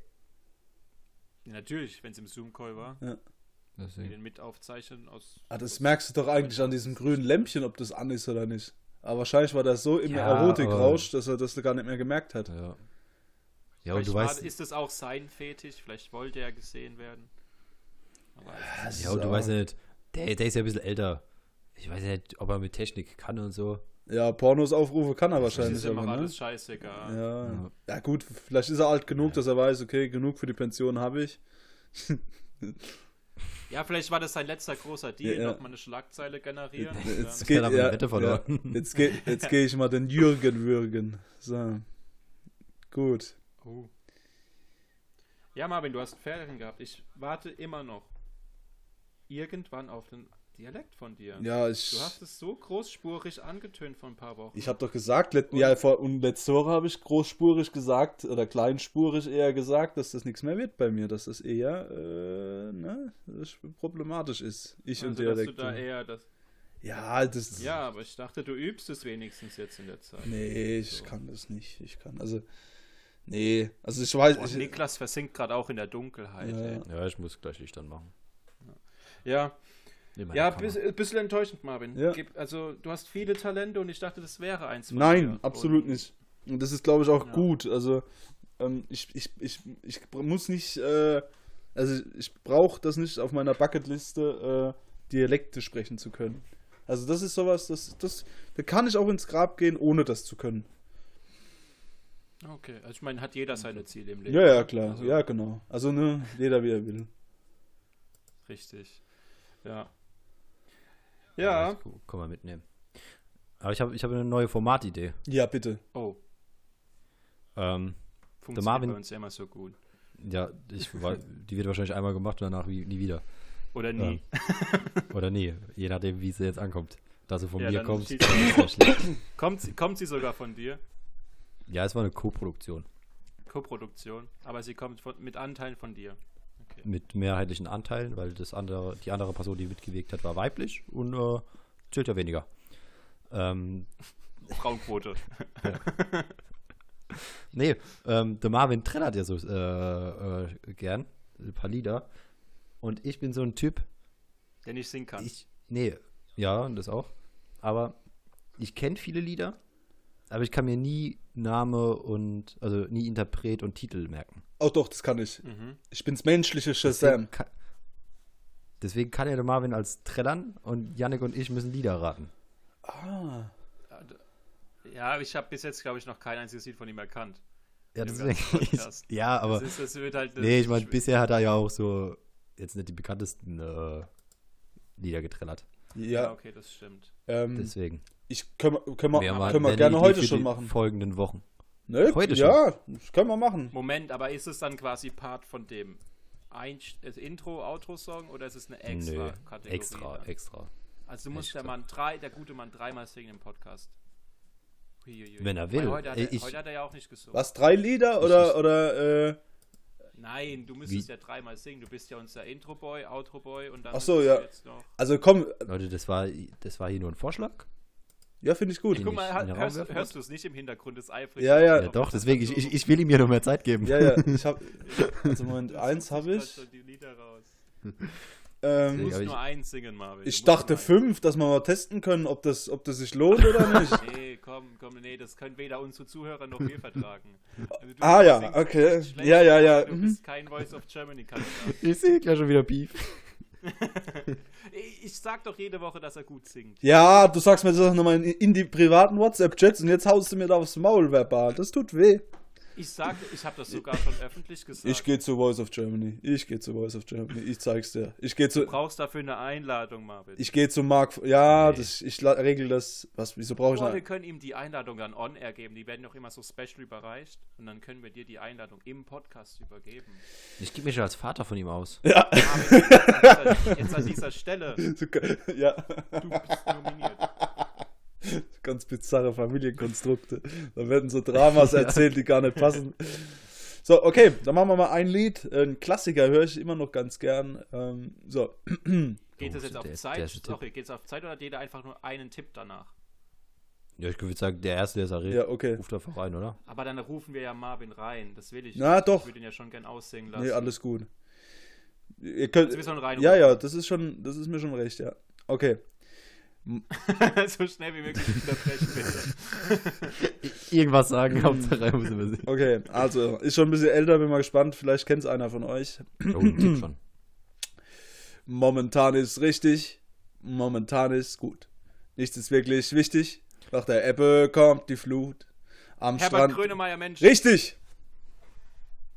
C: natürlich, wenn es im Zoom-Call war. Ja. Die den mit aufzeichnen aus.
B: Ah, das merkst du doch eigentlich an diesem grünen Lämpchen, ob das an ist oder nicht. Aber wahrscheinlich war das so im ja, Erotikrausch, dass er das gar nicht mehr gemerkt hat.
A: Ja.
C: Ja, und du war, weißt. Ist das auch sein Fetisch? Vielleicht wollte er gesehen werden.
A: ja, und du weißt nicht, der, der ist ja ein bisschen älter. Ich weiß nicht, ob er mit Technik kann und so.
B: Ja, Pornos aufrufe kann er wahrscheinlich. Das
C: ist immer alles ne? scheißegal.
B: Ja. ja. ja. gut, vielleicht ist er alt genug, ja. dass er weiß, okay, genug für die Pension habe ich.
C: ja, vielleicht war das sein letzter großer Deal, ja, ja. nochmal eine Schlagzeile generieren.
B: Jetzt, jetzt, geht, ja, ja, jetzt, ge jetzt gehe ich mal den Jürgen würgen. So. Gut. Oh.
C: Ja, Marvin, du hast Ferien gehabt. Ich warte immer noch irgendwann auf den Dialekt von dir.
B: Ja, ich.
C: Du hast es so großspurig angetönt vor ein paar Wochen.
B: Ich habe doch gesagt, let, ja, vor, und letzte Woche habe ich großspurig gesagt, oder kleinspurig eher gesagt, dass das nichts mehr wird bei mir, dass das eher äh, ne, das problematisch ist. Ich also, und Dialekt. Dass du
C: da eher das.
B: Ja, das.
C: Ja, aber ich dachte, du übst es wenigstens jetzt in der Zeit.
B: Nee, ich so. kann das nicht. Ich kann, also. Nee, also ich weiß.
C: Boah, ich, Niklas versinkt gerade auch in der Dunkelheit.
A: Ja. ja, ich muss gleich Licht dann machen.
C: Ja, ja, ein bisschen enttäuschend, Marvin. Ja. Also, du hast viele Talente und ich dachte, das wäre eins
B: von Nein, dir. absolut und nicht. Und das ist, glaube ich, auch ja. gut. Also, ähm, ich, ich, ich, ich muss nicht, äh, also ich brauche das nicht auf meiner Bucketliste, äh, Dialekte sprechen zu können. Also, das ist sowas, das, das, da kann ich auch ins Grab gehen, ohne das zu können.
C: Okay, also ich meine, hat jeder seine Ziele im
B: Leben. Ja, ja, klar. Also, ja, genau. Also, ne, jeder wie er will.
C: Richtig. Ja. Ja. ja
A: kann man mitnehmen. Aber ich habe ich hab eine neue Formatidee.
B: Ja, bitte.
C: Oh.
A: Ähm,
C: Funktioniert Marvin, bei uns immer so gut.
A: Ja, ich, die wird wahrscheinlich einmal gemacht und danach nie wieder.
C: Oder nie.
A: Ja. Oder nie, je nachdem, wie sie jetzt ankommt. Da sie von ja, mir kommt.
C: kommt, sie, kommt sie sogar von dir?
A: Ja, es war eine Co-Produktion.
C: Co-Produktion, aber sie kommt von, mit Anteilen von dir
A: mit mehrheitlichen Anteilen, weil das andere, die andere Person, die mitgewegt hat, war weiblich und äh, zählt ja weniger. Ähm,
C: Frauenquote.
A: ja. nee, ähm, der Marvin trällert ja so äh, äh, gern, ein paar Lieder. Und ich bin so ein Typ.
C: Der nicht singen kann.
A: Ich, nee, ja, das auch. Aber ich kenne viele Lieder, aber ich kann mir nie Name und, also nie Interpret und Titel merken.
B: Oh doch, das kann ich. Mhm. Ich bin's menschliche Shazam.
A: Deswegen kann, deswegen kann ja der Marvin als Trällern und Yannick und ich müssen Lieder raten.
B: Ah.
C: Ja, ich habe bis jetzt, glaube ich, noch kein einziges Lied von ihm erkannt.
A: Ja, deswegen. ja, aber. Das ist, das halt, nee, ich meine, bisher hat er ja auch so jetzt nicht die bekanntesten äh, Lieder getrellert.
C: Ja. ja, okay, das stimmt.
A: Ähm, deswegen.
B: Ich können, können wir, wir können wir gerne heute schon machen.
A: Folgenden Wochen.
B: Ne? Heute schon. Ja, das können wir machen.
C: Moment, aber ist es dann quasi Part von dem Ein also Intro, Outro-Song oder ist es eine extra Nö, Kategorie?
A: Extra, dann? extra.
C: Also du musst der Mann drei, der gute Mann dreimal singen im Podcast.
A: Huiuiui. Wenn er will.
C: Heute hat er, ich, heute hat er, ja auch nicht gesungen.
B: Was, drei Lieder oder, ich, oder äh,
C: Nein, du müsstest Wie? ja dreimal singen. Du bist ja unser Intro-Boy, Outro-Boy und dann.
B: Ach so, ja. Also komm.
A: Leute, das war, das war hier nur ein Vorschlag.
B: Ja, finde ich gut.
C: Guck mal, hörst, hörst du es nicht im Hintergrund des eifrig?
B: Ja, ja.
A: ja doch, deswegen, ich, ich, ich will ihm ja noch mehr Zeit geben.
B: Ja, ja. Ich hab, also Moment, eins habe ich.
C: Lieder raus.
B: Ähm,
C: du musst nur eins singen, Marvin.
B: Ich dachte fünf, dass wir mal testen können, ob das, ob das sich lohnt oder nicht.
C: nee, komm, komm, nee, das können weder unsere Zuhörer noch wir vertragen.
B: Also ah ja, okay. Ja, ja, ja.
C: Du bist kein Voice of Germany Kandidat.
A: Ich sehe gleich schon wieder Beef.
C: ich sag doch jede Woche, dass er gut singt.
B: Ja, du sagst mir das nochmal in, in die privaten WhatsApp-Chats und jetzt haust du mir da aufs Maul verbal. Das tut weh.
C: Ich sage, ich habe das sogar schon öffentlich gesagt.
B: Ich gehe zu Voice of Germany. Ich gehe zu Voice of Germany. Ich zeig's dir. Ich gehe zu.
C: Du brauchst dafür eine Einladung, Marvin.
B: Ich gehe zu Mark. Ja, nee. das, ich regel das. Was? Wieso brauche ich?
C: Oh, wir können ihm die Einladung dann on air geben. Die werden doch immer so special überreicht und dann können wir dir die Einladung im Podcast übergeben.
A: Ich gebe mich schon als Vater von ihm aus.
B: Ja.
C: Marvin, jetzt an dieser Stelle.
B: Ja.
C: Du bist nominiert
B: ganz bizarre Familienkonstrukte. Da werden so Dramas erzählt, die gar nicht passen. So, okay, dann machen wir mal ein Lied. Ein Klassiker höre ich immer noch ganz gern. Ähm, so.
C: Geht es jetzt auf Zeit? Sorry, geht es auf Zeit oder hat jeder einfach nur einen Tipp danach?
A: Ja, ich würde sagen, der Erste, der es errät,
B: ja, okay.
A: ruft einfach rein, oder?
C: Aber dann rufen wir ja Marvin rein. Das will ich.
B: Na,
C: nicht.
B: doch.
C: Ich würde ihn ja schon gern aussingen lassen.
B: Nee, alles gut. Ihr könnt, ja, ja, das ist schon, das ist mir schon recht, ja. Okay.
C: so schnell wie möglich unterbrechen,
A: bitte. Irgendwas sagen, Hauptsache müssen wir sehen.
B: Okay, also, ist schon ein bisschen älter, bin mal gespannt, vielleicht kennt es einer von euch.
A: Oh, schon.
B: Momentan ist richtig, momentan ist gut. Nichts ist wirklich wichtig. Nach der Ebbe kommt die Flut. Am
C: Herbert
B: Strand.
C: Grönemeyer, Mensch.
B: Richtig!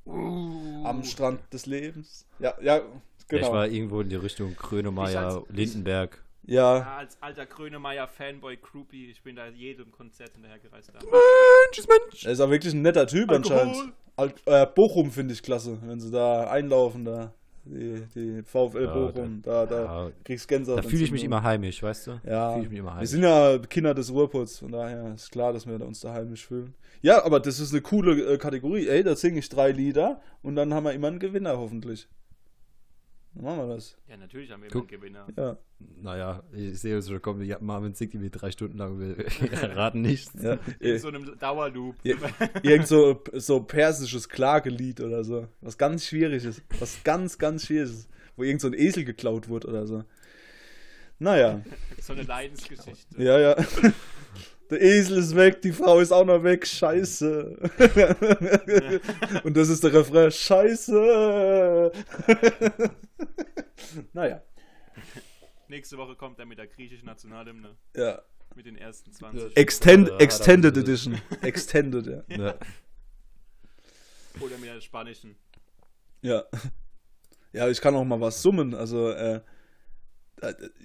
C: Uh.
B: Am Strand des Lebens. Ja, ja, genau. Ja,
A: ich war irgendwo in die Richtung Grönemeyer, Lindenberg.
B: Ja.
C: ja. Als alter Grönemeyer-Fanboy, Groupie, ich bin da jedem Konzert hinterhergereist.
B: Mensch, ist Mensch. Er ist auch wirklich ein netter Typ Alkohol. anscheinend. Al äh, Bochum finde ich klasse, wenn sie da einlaufen, da. Die, die VfL ja, Bochum, da, da, ja, kriegst Gänsehaut.
A: Da fühle ich mich immer heimisch, weißt du?
B: Ja, wir sind ja Kinder des Ruhrpots, von daher ist klar, dass wir uns da heimisch fühlen. Ja, aber das ist eine coole äh, Kategorie. Ey, da singe ich drei Lieder und dann haben wir immer einen Gewinner hoffentlich. Machen wir das.
C: Ja, natürlich haben wir Guck. einen Gewinner.
B: Ja.
A: Naja, ich sehe es schon kommen. Ja, Marvin singt irgendwie drei Stunden lang. Wir erraten nichts.
B: Ja.
C: In so einem Dauerloop.
B: Ja, irgend so, so persisches Klagelied oder so. Was ganz Schwieriges. Was ganz, ganz Schwieriges. Wo irgend so ein Esel geklaut wird oder so. Naja.
C: So eine Leidensgeschichte.
B: Ja, ja. Der Esel ist weg, die Frau ist auch noch weg, scheiße. Und das ist der Refrain, scheiße. naja.
C: Nächste Woche kommt er mit der griechischen Nationalhymne.
B: Ja.
C: Mit den ersten 20.
B: Extend, ja, Extended Edition. Extended, ja. ja.
C: Oder mit der spanischen.
B: Ja. Ja, ich kann auch mal was summen. Also, äh,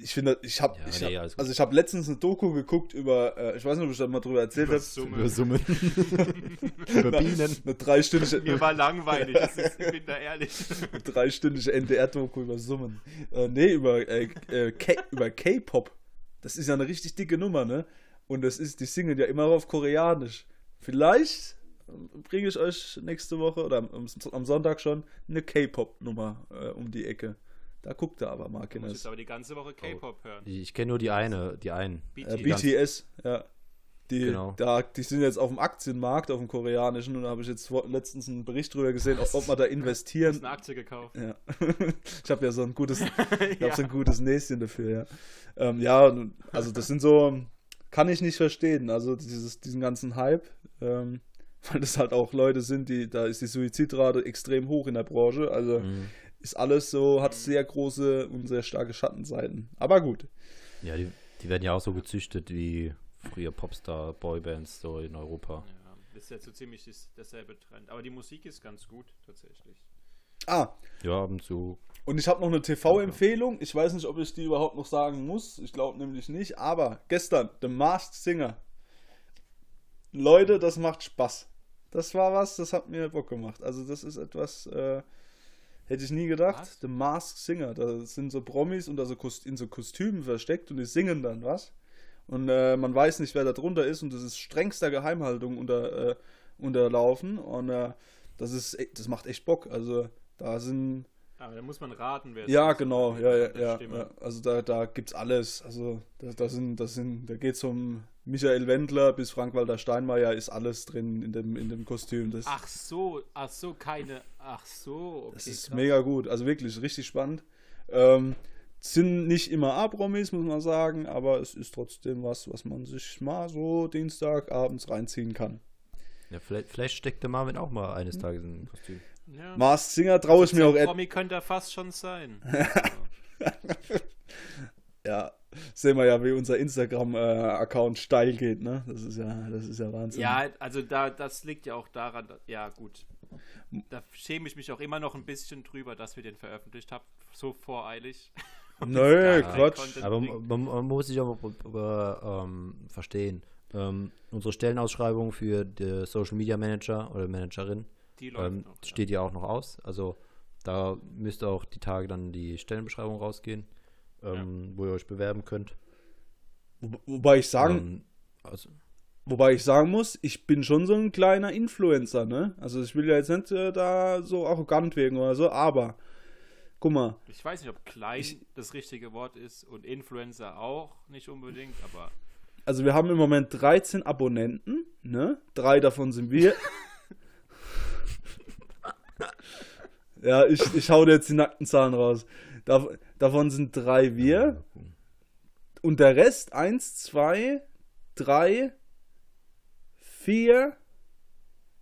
B: ich finde, ich habe, ja, ich nee, hab, also ich habe letztens eine Doku geguckt über, äh, ich weiß nicht, ob ich da mal drüber erzählt habe.
A: Über Summen.
B: über Bienen. Eine dreistündige.
C: Mir war langweilig, ist, ich bin da ehrlich.
B: Eine dreistündige NDR-Doku über Summen. Äh, nee, über, äh, äh über K-Pop. Das ist ja eine richtig dicke Nummer, ne? Und das ist, die singen ja immer auf Koreanisch. Vielleicht bringe ich euch nächste Woche oder am, am Sonntag schon eine K-Pop-Nummer äh, um die Ecke. Da guckt er aber mal.
C: Du musst aber die ganze Woche K-Pop oh. hören.
A: Ich kenne nur die eine, die einen.
B: BTS, äh, BTS ja. Die, genau. da, die sind jetzt auf dem Aktienmarkt, auf dem koreanischen, und da habe ich jetzt letztens einen Bericht drüber gesehen, ob, ob man da investieren. Du
C: hast eine Aktie gekauft.
B: Ja. ich habe ja so ein gutes, ich ja. so ein gutes Näschen dafür, ja. Ähm, ja, also das sind so, kann ich nicht verstehen, also dieses, diesen ganzen Hype, ähm, weil das halt auch Leute sind, die, da ist die Suizidrate extrem hoch in der Branche, also mhm ist alles so, hat sehr große und sehr starke Schattenseiten. Aber gut.
A: Ja, die, die werden ja auch so gezüchtet wie früher Popstar, Boybands so in Europa.
C: Ja, das ist ja so ziemlich derselbe Trend. Aber die Musik ist ganz gut, tatsächlich.
B: Ah.
A: Ja, ab und zu.
B: Und ich habe noch eine TV-Empfehlung. Ich weiß nicht, ob ich die überhaupt noch sagen muss. Ich glaube nämlich nicht. Aber gestern, The Masked Singer. Leute, das macht Spaß. Das war was, das hat mir Bock gemacht. Also das ist etwas, äh, Hätte ich nie gedacht. Was? The Masked Singer. Da sind so Promis und also in so Kostümen versteckt und die singen dann was. Und äh, man weiß nicht, wer da drunter ist und das ist strengster Geheimhaltung unter, äh, unterlaufen. Und äh, das ist, e, das macht echt Bock. Also da sind.
C: Aber da muss man raten, wer es
B: Ja, ist. genau, ja, ja, ja, ja, Also da, da gibt's alles. Also da, da sind, das sind, da geht's um Michael Wendler bis Frank-Walter Steinmeier ist alles drin in dem, in dem Kostüm. Das,
C: ach so, ach so, keine, ach so.
B: Okay, das ist krass. mega gut, also wirklich richtig spannend. Ähm, sind nicht immer A-Promis, muss man sagen, aber es ist trotzdem was, was man sich mal so Dienstagabends reinziehen kann.
A: Ja, vielleicht, vielleicht steckt der Marvin auch mal eines Tages in ein Kostüm.
B: Ja. Mars Singer traue ich mir auch.
C: Promi könnte er fast schon sein.
B: ja, sehen wir ja, wie unser Instagram-Account steil geht, ne? Das ist ja, das ist ja Wahnsinn.
C: Ja, also da, das liegt ja auch daran, ja gut. Da schäme ich mich auch immer noch ein bisschen drüber, dass wir den veröffentlicht haben, so voreilig.
B: Nö, Quatsch.
A: Aber man, man, muss sich aber ähm, verstehen. Ähm, unsere Stellenausschreibung für den Social Media Manager oder Managerin ähm, noch, steht ja. ja auch noch aus. Also da müsste auch die Tage dann die Stellenbeschreibung rausgehen ähm, ja. wo ihr euch bewerben könnt.
B: Wo, wobei ich sagen, ähm, also, wobei ich sagen muss, ich bin schon so ein kleiner Influencer, ne? Also ich will ja jetzt nicht äh, da so arrogant wirken oder so, aber guck mal.
C: Ich weiß nicht, ob klein ich, das richtige Wort ist und Influencer auch nicht unbedingt, aber.
B: Also wir haben im Moment 13 Abonnenten, ne? Drei davon sind wir. ja, ich, ich hau dir jetzt die nackten Zahlen raus. Da, davon sind drei wir. Und der Rest, eins, zwei, drei, vier,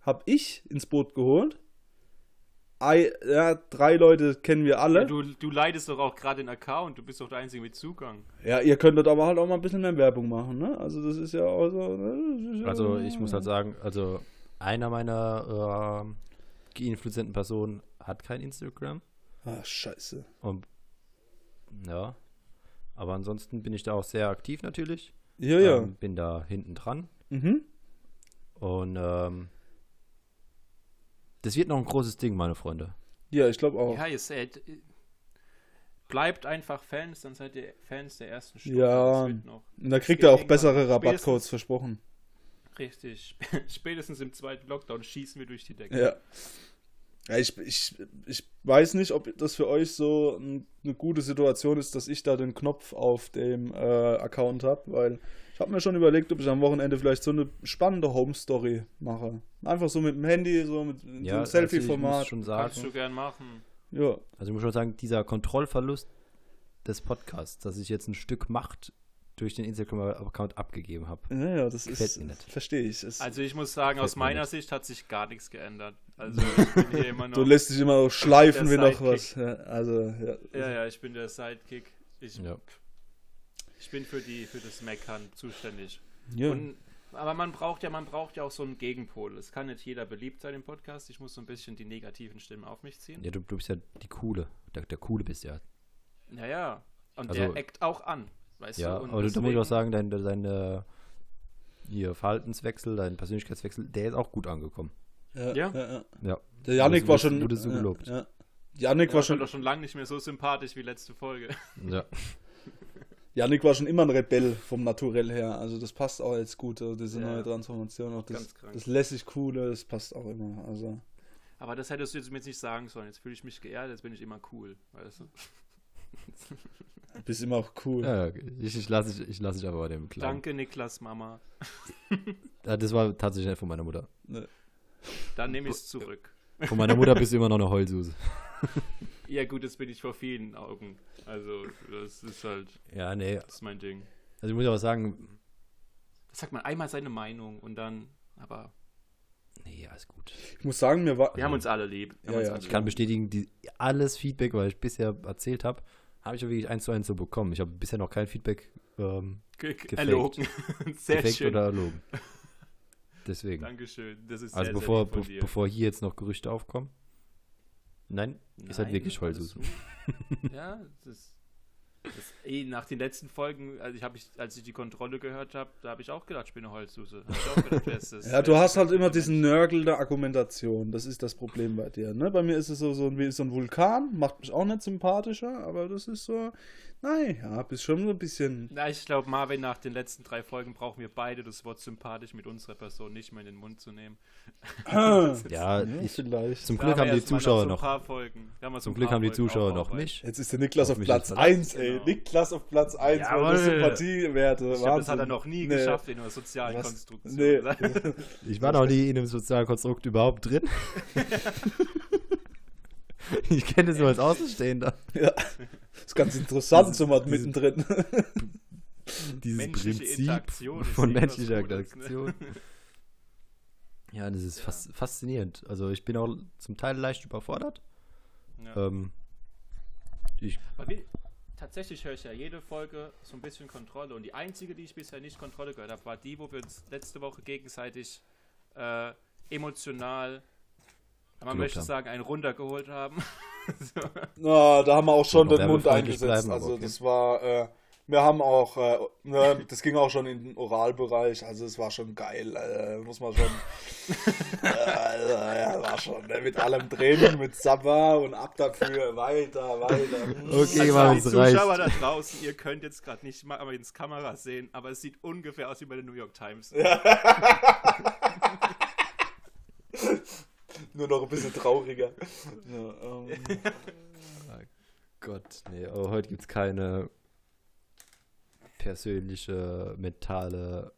B: hab ich ins Boot geholt. I, ja, drei Leute kennen wir alle. Ja,
C: du, du leidest doch auch gerade den Account, du bist doch der Einzige mit Zugang.
B: Ja, ihr könntet aber halt auch mal ein bisschen mehr Werbung machen, ne? Also das ist ja auch so. Ne?
A: Also ich muss halt sagen, also einer meiner äh, geinfluenzten Personen hat kein Instagram.
B: Ah, scheiße.
A: Und ja. Aber ansonsten bin ich da auch sehr aktiv natürlich.
B: Ja, ja.
A: Ähm, bin da hinten dran.
B: Mhm.
A: Und ähm, das wird noch ein großes Ding, meine Freunde.
B: Ja, ich glaube auch.
C: Ja, ihr seid, bleibt einfach Fans, dann seid ihr Fans der ersten
B: Stunde. Ja, und da kriegt ihr auch bessere Rabattcodes versprochen.
C: Richtig. Spätestens im zweiten Lockdown schießen wir durch die Decke.
B: Ja. Ja, ich, ich, ich weiß nicht, ob das für euch so eine gute Situation ist, dass ich da den Knopf auf dem äh, Account habe, weil ich habe mir schon überlegt, ob ich am Wochenende vielleicht so eine spannende Home-Story mache. Einfach so mit dem Handy, so mit
A: ja, so einem
B: Selfie-Format.
C: Also Kannst du gern machen.
B: Ja.
A: Also ich muss schon sagen, dieser Kontrollverlust des Podcasts, dass ich jetzt ein Stück Macht durch den Instagram-Account abgegeben habe.
B: Ja, ja, das ist. Verstehe ich.
C: Es also ich muss sagen, aus meiner Sicht hat sich gar nichts geändert. Also
B: ich bin hier immer noch. Du lässt dich immer noch schleifen wie noch was. Ja, also,
C: ja. ja, ja, ich bin der Sidekick. Ich, ja. ich bin für die für das Meckern zuständig. Ja. Und, aber man braucht ja, man braucht ja auch so einen Gegenpol. Es kann nicht jeder beliebt sein im Podcast. Ich muss so ein bisschen die negativen Stimmen auf mich ziehen.
A: Ja, du, du bist ja die coole. Der, der coole bist ja.
C: Ja, ja. Und also, der eckt auch an. Weißt
A: ja,
C: du?
A: aber deswegen, da muss ich auch sagen, dein, dein äh, ihr Verhaltenswechsel, dein Persönlichkeitswechsel, der ist auch gut angekommen.
B: Ja. Ja. ja,
A: ja.
B: Der Janik war schon.
A: Wurde so gelobt. Ja,
B: Janik war schon.
C: doch schon lange nicht mehr so sympathisch wie letzte Folge.
A: Ja.
B: Janik war schon immer ein Rebell vom Naturell her. Also das passt auch jetzt gut, also diese neue Transformation. Auch das, das lässig coole, das passt auch immer. Also.
C: Aber das hättest du jetzt mir jetzt nicht sagen sollen. Jetzt fühle ich mich geehrt, jetzt bin ich immer cool, weißt du?
B: Du bist immer auch cool.
A: Ja, ich, ich lasse ich, ich lass dich aber bei dem
C: klar. Danke, Niklas, Mama.
A: das war tatsächlich nicht von meiner Mutter.
B: Ne.
C: Dann nehme ich es zurück.
A: Von meiner Mutter bist du immer noch eine Heulsuse.
C: ja, gut, das bin ich vor vielen Augen. Also, das ist halt.
A: Ja, nee.
C: Das ist mein Ding.
A: Also, ich muss aber sagen.
C: Das sagt man einmal seine Meinung und dann, aber.
A: Nee, alles gut.
B: Ich muss sagen, mir war.
C: Wir haben uns alle lieb.
A: Ja,
C: ja,
A: ich kann bestätigen, die, alles Feedback, was ich bisher erzählt habe, habe ich wirklich eins zu eins so bekommen. Ich habe bisher noch kein Feedback ähm,
C: erlogen. Sehr
A: gefaked
C: schön.
A: oder erlogen. Deswegen.
C: Dankeschön. Das ist
A: also
C: sehr,
A: bevor, sehr be bevor hier jetzt noch Gerüchte aufkommen. Nein, Nein ist halt wirklich Heulsuse.
C: ja, das ist das, ey, nach den letzten Folgen, also ich ich, als ich die Kontrolle gehört habe, da habe ich auch gedacht, ich bin eine Holzsuse.
B: ja, du hast halt immer diesen Nörgel der Argumentation. Das ist das Problem bei dir. Ne? Bei mir ist es so, so, wie so ein Vulkan, macht mich auch nicht sympathischer, aber das ist so, Nein, ja, bist schon so ein bisschen.
C: Na, ich glaube, Marvin, nach den letzten drei Folgen brauchen wir beide das Wort sympathisch mit unserer Person nicht mehr in den Mund zu nehmen.
A: Ja, ich, vielleicht. Zum Glück haben die Zuschauer noch. Zum Glück haben die Zuschauer noch mich.
B: Jetzt ist der Niklas auf, auf Platz 1, ey. Genau. Niklas auf Platz 1,
C: Jawohl.
B: Sympathiewerte.
C: Ich glaub, das hat er noch nie nee. geschafft in einer sozialen Was? Konstruktion. Nee.
A: ich war noch nie in einem sozialen Konstrukt überhaupt drin. ich kenne es nur als Außenstehender.
B: Ja. ist ganz interessant, so mal mittendrin.
A: Dieses Menschliche Prinzip von menschlicher ne? Interaktion. Ja, das ist ja. Fas faszinierend. Also ich bin auch zum Teil leicht überfordert. Ja. Ähm,
C: ich tatsächlich höre ich ja jede Folge so ein bisschen Kontrolle. Und die einzige, die ich bisher nicht Kontrolle gehört habe, war die, wo wir uns letzte Woche gegenseitig äh, emotional, man möchte haben. sagen, einen runtergeholt haben.
B: so. Na, da haben wir auch schon den Mund eingesetzt. Also okay. das war... Äh, wir haben auch, äh, ne, das ging auch schon in den Oralbereich, also es war schon geil, äh, muss man schon, äh, ja, war schon, ne, mit allem Training, mit Sabba und ab dafür, weiter, weiter.
C: Okay, also, die Zuschauer da draußen, ihr könnt jetzt gerade nicht mal ins Kamera sehen, aber es sieht ungefähr aus wie bei der New York Times. Ja.
B: Nur noch ein bisschen trauriger. Ja, um.
A: Ähm. oh Gott, nee, aber heute gibt es keine persönliche, mentale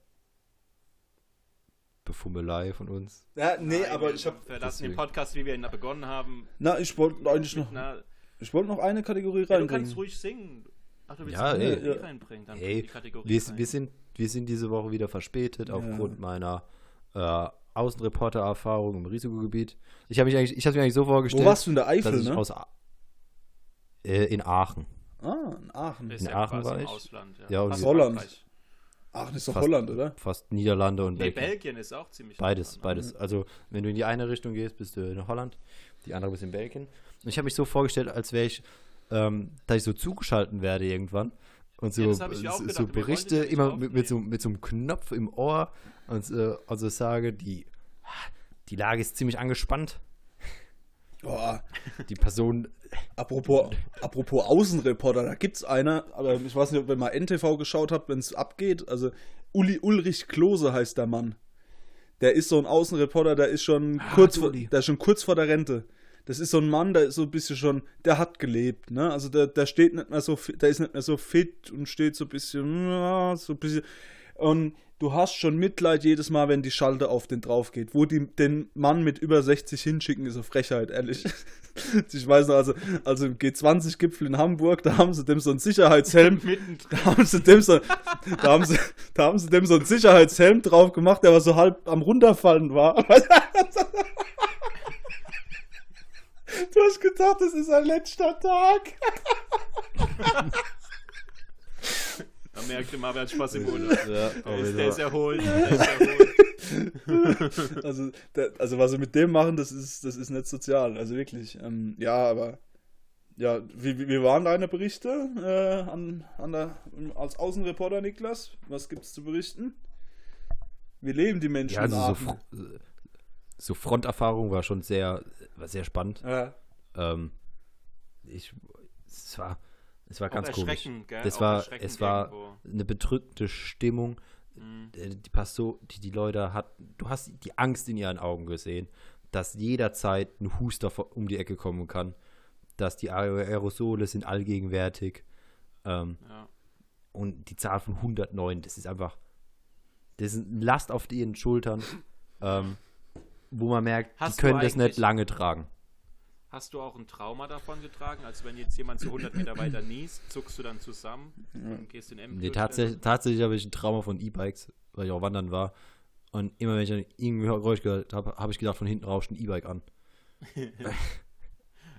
A: Befummelei von uns.
B: Ja, nee, Nein, aber ich habe.
C: Verlassen den Podcast, wie wir ihn begonnen haben.
B: Na, ich wollte eigentlich noch. ich wollte noch eine Kategorie ja, reinbringen. Du
C: kannst ruhig singen. Ach, du willst
A: ja, ey, ja. reinbringen. Dann ey, die Kategorie wir, wir, sind, wir sind diese Woche wieder verspätet ja. aufgrund meiner äh, Außenreporter-Erfahrung im Risikogebiet. Ich habe mich eigentlich, ich habe mir eigentlich so vorgestellt. Wo
B: warst du in der Eifel, ne? Aus,
A: äh, in Aachen.
B: Ah, in Aachen.
A: Ist in ja Aachen war ich.
C: Ausland, ja.
B: ja und Holland. Aachen ist doch fast, Holland, oder?
A: Fast Niederlande und
C: nee, Belgien. Belgien ist auch ziemlich
A: Beides, Holland, beides. Ne? Also, wenn du in die eine Richtung gehst, bist du in Holland, die andere bist in Belgien. Und ich habe mich so vorgestellt, als wäre ich, ähm, dass ich so zugeschalten werde irgendwann. Und so, ja, so, so Berichte immer mit, mit, so, mit so einem Knopf im Ohr und äh, also sage, die, die Lage ist ziemlich angespannt.
B: Boah.
A: Die Person.
B: Apropos, apropos Außenreporter, da gibt's einer, aber ich weiß nicht, ob ihr mal NTV geschaut habt, wenn es abgeht. Also Uli Ulrich Klose heißt der Mann. Der ist so ein Außenreporter, der ist schon ah, kurz vor, der ist schon kurz vor der Rente. Das ist so ein Mann, der ist so ein bisschen schon, der hat gelebt, ne? Also der, der steht nicht mehr so, der ist nicht mehr so fit und steht so ein bisschen, so ein bisschen. Und du hast schon Mitleid jedes Mal, wenn die Schalte auf den drauf geht. Wo die den Mann mit über 60 hinschicken, ist eine Frechheit, ehrlich. ich weiß noch, also, also im G20-Gipfel in Hamburg, da haben sie dem so einen Sicherheitshelm, da haben sie dem so, da haben sie, da haben sie dem so einen Sicherheitshelm drauf gemacht, der aber so halb am runterfallen war. du hast gedacht, das ist ein letzter Tag.
C: Da merkte man, wer hat Spaß im Urlaub. Ja, der, ist, der ist erholt. Der ist erholt.
B: also, der, also, was sie mit dem machen, das ist, das ist nicht sozial. Also wirklich. Ähm, ja, aber. Ja, wie, wie waren deine Berichte äh, an, an der, als Außenreporter, Niklas? Was gibt es zu berichten? Wie leben die Menschen? Ja,
A: also so, so, Fronterfahrung war schon sehr, war sehr spannend. Ja. Ähm, ich, es war, es war ganz komisch. Gell? Das war, es war irgendwo. eine bedrückte Stimmung. Mhm. Äh, die, die die Leute hat, du hast die Angst in ihren Augen gesehen, dass jederzeit ein Huster um die Ecke kommen kann, dass die Aerosole sind allgegenwärtig. Ähm, ja. Und die Zahl von 109, das ist einfach, das ist eine Last auf ihren Schultern, ähm, wo man merkt, Hast die können das nicht lange tragen.
C: Hast du auch ein Trauma davon getragen? Also wenn jetzt jemand zu 100 Meter weiter niest, zuckst du dann zusammen und gehst in M.
A: Nee, tatsächlich, tatsächlich habe ich ein Trauma von E-Bikes, weil ich auch wandern war. Und immer wenn ich irgendwie Geräusch gehört habe, habe ich gedacht, von hinten rauscht ein E-Bike an.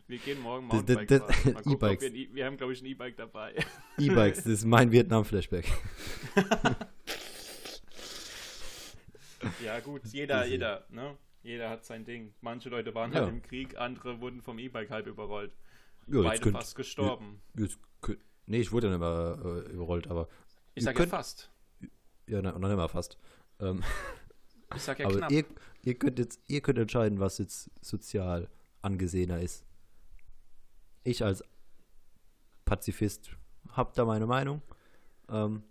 C: wir gehen morgen Mountainbike das, das, das, E-Bikes. Wir, wir, haben, glaube ich, ein E-Bike dabei.
A: E-Bikes, das ist mein Vietnam-Flashback.
C: ja gut, jeder, jeder, ne? Jeder hat sein Ding. Manche Leute waren ja. halt im Krieg, andere wurden vom E-Bike halb überrollt. Ja, Beide könnt, fast gestorben.
A: Jetzt, jetzt, nee, ich wurde dann immer äh, überrollt, aber.
C: Ich sag könnt, ja fast.
A: Ja, noch nicht mal fast. Ähm,
C: ich sag ja
A: aber
C: knapp.
A: Ihr, ihr, könnt jetzt, ihr könnt entscheiden, was jetzt sozial angesehener ist. Ich als Pazifist hab da meine Meinung. Ähm,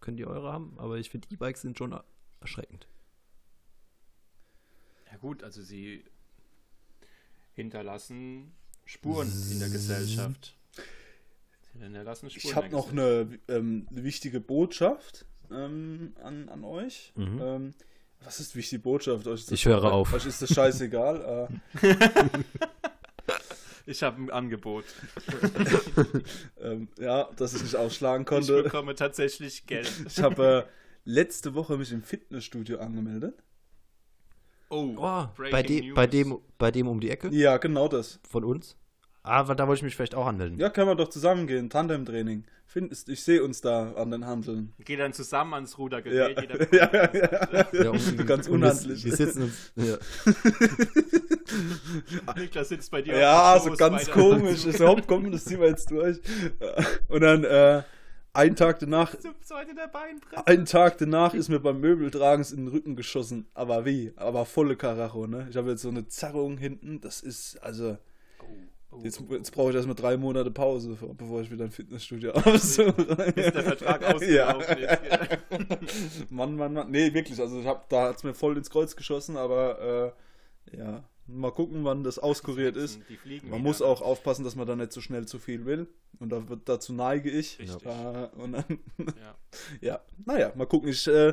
A: könnt ihr eure haben, aber ich finde E-Bikes sind schon erschreckend.
C: Ja gut, also sie hinterlassen Spuren in der Gesellschaft.
B: Sie hinterlassen Spuren ich habe noch eine, ähm, eine, wichtige Botschaft ähm, an, an euch. Mhm. Ähm, was ist wichtige Botschaft?
A: ich höre auf.
B: Euch ist das scheißegal. äh,
C: Ich habe ein Angebot.
B: ähm, ja, dass ich nicht ausschlagen konnte.
C: Ich bekomme tatsächlich Geld.
B: Ich habe äh, letzte Woche mich im Fitnessstudio angemeldet.
A: Oh, oh bei, de bei, dem, bei dem um die Ecke?
B: Ja, genau das.
A: Von uns? Aber da wollte ich mich vielleicht auch anmelden.
B: Ja, können wir doch zusammen gehen, Tandem-Training. Ich sehe uns da an den Handeln.
C: Geh dann zusammen ans Rudergerät.
B: Ja, ja, ja, ja, ja. um, Ganz unhandlich.
A: Wir, sitzen uns. Ja.
C: Niklas sitzt bei dir.
B: Ja, so ganz komisch. So, komm, das ziehen wir jetzt durch. Und dann, äh, einen Tag danach. Einen Tag danach ist mir beim Möbeltragen in den Rücken geschossen. Aber wie? Aber volle Karacho, ne? Ich habe jetzt so eine Zerrung hinten. Das ist, also. Jetzt, jetzt brauche ich erstmal drei Monate Pause, bevor ich wieder ein Fitnessstudio
C: aufsuche. Bis der Vertrag ausgelaufen ja.
B: ist. Mann, Mann, Mann. Nee, wirklich. Also ich hab, da hat es mir voll ins Kreuz geschossen, aber äh, ja. Mal gucken, wann das auskuriert ist. Man muss auch aufpassen, dass man da nicht so schnell zu viel will. Und da, dazu neige ich. Äh, und dann, ja. ja. naja, mal gucken. Ich äh,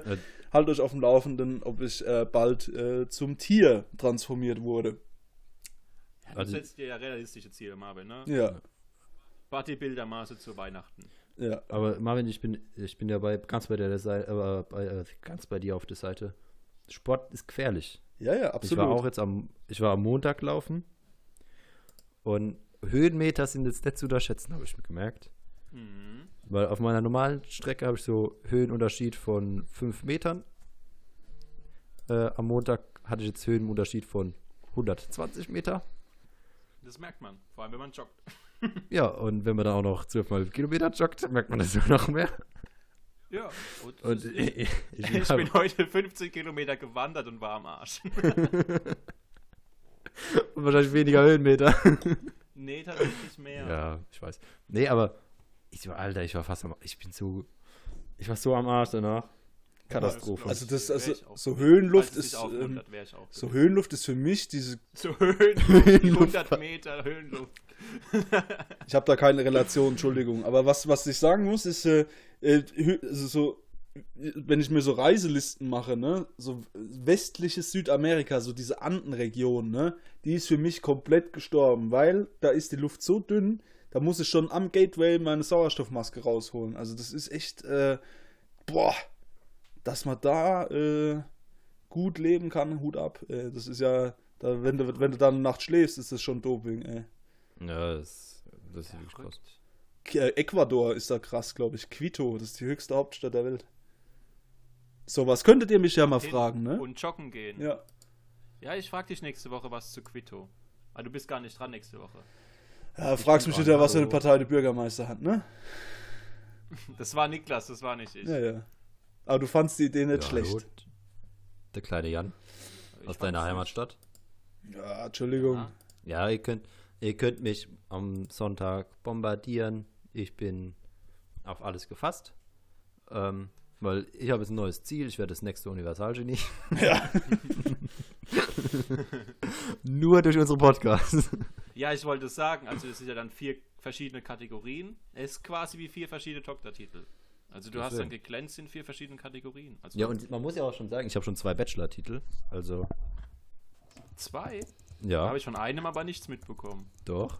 B: halte euch auf dem Laufenden, ob ich äh, bald äh, zum Tier transformiert wurde.
C: Du also, setzt dir ja realistische Ziele, Marvin, ne?
B: Ja.
C: Bodybuilder-Maße zu Weihnachten.
A: Ja. Aber Marvin, ich bin, ich bin ja bei, ganz bei der Seite, aber bei, äh, ganz bei dir auf der Seite. Sport ist gefährlich.
B: Ja, ja, absolut.
A: Ich war auch jetzt am, ich war am Montag laufen und Höhenmeter sind jetzt nicht zu unterschätzen, habe ich mir gemerkt. Mhm. Weil auf meiner normalen Strecke habe ich so Höhenunterschied von 5 Metern. Äh, am Montag hatte ich jetzt Höhenunterschied von 120 Meter.
C: Das merkt man, vor allem wenn man joggt.
A: ja, und wenn man dann auch noch 12 mal Kilometer joggt, merkt man das noch mehr.
C: Ja,
A: und, und ich,
C: ich, ich bin heute 50 Kilometer gewandert und war am Arsch.
A: und wahrscheinlich weniger Höhenmeter.
C: nee, tatsächlich mehr.
A: Ja, ich weiß. Nee, aber ich war, Alter, ich war fast am Ich bin so. Ich war so am Arsch danach. Katastrophe.
B: Also das, also so Höhenluft ist ähm, so Höhenluft ist für mich diese
C: so Höhenluft, 100 Meter Höhenluft.
B: ich habe da keine Relation, Entschuldigung. Aber was was ich sagen muss ist äh, äh also so wenn ich mir so Reiselisten mache, ne, so westliches Südamerika, so diese Andenregion, ne, die ist für mich komplett gestorben, weil da ist die Luft so dünn, da muss ich schon am Gateway meine Sauerstoffmaske rausholen. Also das ist echt, äh, boah, dass man da äh, gut leben kann, Hut ab. Äh, das ist ja, da, wenn, du, wenn du dann Nacht schläfst, ist das schon Doping, ey.
A: Ja, das, das ist wirklich krass.
B: Äh, Ecuador ist da krass, glaube ich. Quito, das ist die höchste Hauptstadt der Welt. So, was könntet ihr mich ja mal Hin fragen, ne?
C: Und joggen gehen.
B: Ja.
C: Ja, ich frag dich nächste Woche was zu Quito. Aber du bist gar nicht dran nächste Woche.
B: Ja, fragst mich wieder, was für eine Partei der Bürgermeister hat, ne?
C: Das war Niklas, das war nicht ich.
B: Ja, ja. Aber du fandst die Idee nicht ja, schlecht. Gut.
A: Der kleine Jan. Ich aus deiner Heimatstadt.
B: Ja, Entschuldigung.
A: Ja. ja, ihr könnt, ihr könnt mich am Sonntag bombardieren. Ich bin auf alles gefasst. Ähm, weil ich habe jetzt ein neues Ziel. Ich werde das nächste Universalgenie.
B: Ja.
A: Nur durch unsere Podcasts.
C: Ja, ich wollte sagen, also es sind ja dann vier verschiedene Kategorien. Es ist quasi wie vier verschiedene Doktortitel. Also du hast dann geglänzt in vier verschiedenen Kategorien. Also
A: ja, und man muss ja auch schon sagen, ich habe schon zwei Bachelor-Titel. Also.
C: Zwei?
A: Ja.
C: Habe ich von einem aber nichts mitbekommen.
A: Doch.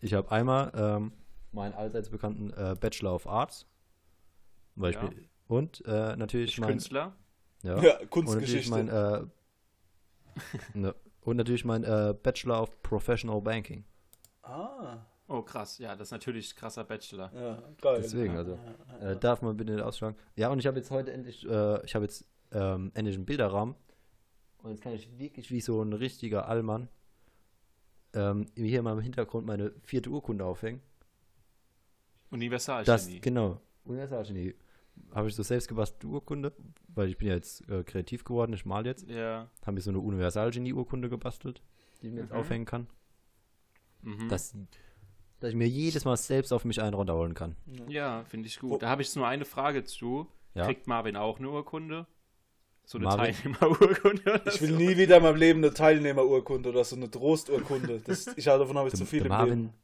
A: Ich habe einmal ähm, meinen allseits bekannten äh, Bachelor of Arts. Weil ja. und äh, natürlich
C: ich mein Künstler.
B: Ja, ja Kunstgeschichte.
A: Und natürlich mein, äh, ne, und natürlich mein äh, Bachelor of Professional Banking.
B: Ah.
C: Oh, krass. Ja, das ist natürlich krasser Bachelor.
B: Ja, geil.
A: Deswegen, also, äh, darf man bitte nicht ausschlagen. Ja, und ich habe jetzt heute endlich, äh, ich habe jetzt ähm, endlich einen Bilderrahmen. Und jetzt kann ich wirklich wie so ein richtiger Allmann ähm, hier mal im Hintergrund meine vierte Urkunde aufhängen.
C: Universalgenie.
A: Das, genau, Universalgenie. Habe ich so selbst gebastelte Urkunde, weil ich bin ja jetzt äh, kreativ geworden, ich mal jetzt.
C: Ja.
A: Habe ich so eine Universalgenie-Urkunde gebastelt, die ich mir mhm. jetzt aufhängen kann. Mhm. Das dass ich mir jedes Mal selbst auf mich einen runterholen kann.
C: Ja, finde ich gut. Da habe ich nur eine Frage zu. Ja? Kriegt Marvin auch eine Urkunde? So eine
B: Marvin? Teilnehmerurkunde? Ich will so. nie wieder in meinem Leben eine Teilnehmerurkunde oder so eine Trosturkunde. Das, ich habe davon habe ich zu viel
A: der
B: im
A: Marvin, Leben.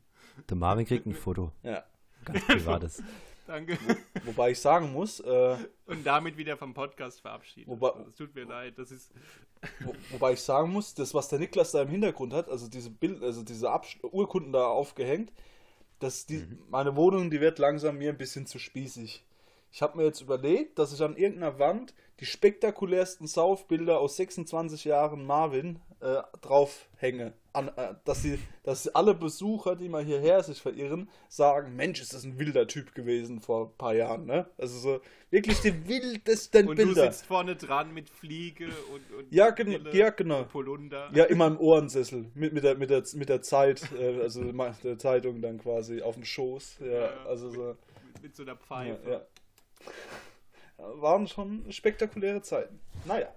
A: Der Marvin kriegt ein Foto.
B: Ja.
A: Ganz privates.
C: Danke.
B: Wo, wobei ich sagen muss. Äh,
C: Und damit wieder vom Podcast verabschieden.
B: Wobei,
C: es tut mir leid, das ist.
B: Wo, wobei ich sagen muss, das, was der Niklas da im Hintergrund hat, also diese Bild, also diese Abs Urkunden da aufgehängt, dass die, mhm. meine Wohnung, die wird langsam mir ein bisschen zu spießig. Ich habe mir jetzt überlegt, dass ich an irgendeiner Wand die spektakulärsten Saufbilder aus 26 Jahren Marvin äh, draufhänge. An, äh, dass, sie, dass alle Besucher, die mal hierher sich verirren, sagen, Mensch, ist das ein wilder Typ gewesen vor ein paar Jahren, ne? Also so wirklich die wildesten
C: und
B: Bilder. Und
C: du sitzt vorne dran mit Fliege und, und
B: ja, gen Brille, ja, genau.
C: Polunder.
B: Ja, immer im Ohrensessel mit, mit, der, mit, der, mit der Zeit, äh, also der Zeitung dann quasi auf dem Schoß. Ja, ja also so.
C: Mit, mit so einer Pfeife.
B: Ja, ja. Waren schon spektakuläre Zeiten. Naja.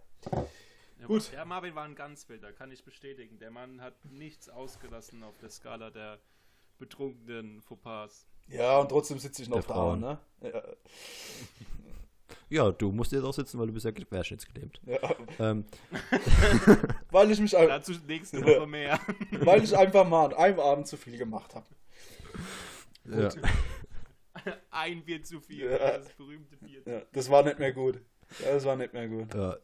C: Ja, Gut. Der Marvin war ein ganz wilder, kann ich bestätigen. Der Mann hat nichts ausgelassen auf der Skala der betrunkenen Fauxpas.
B: Ja, und trotzdem sitze ich noch da, ne?
A: Ja. ja. du musst jetzt auch sitzen, weil du bist ja querschnittsgelähmt. Ja. Ähm.
B: weil ich mich
C: einfach. Dazu nächste Woche mehr.
B: weil ich einfach mal an einem Abend zu viel gemacht habe.
A: Ja.
C: Ein Bier zu viel, ja. das berühmte Bier.
B: Ja, das war nicht mehr gut. Das war nicht mehr gut.
A: Ja.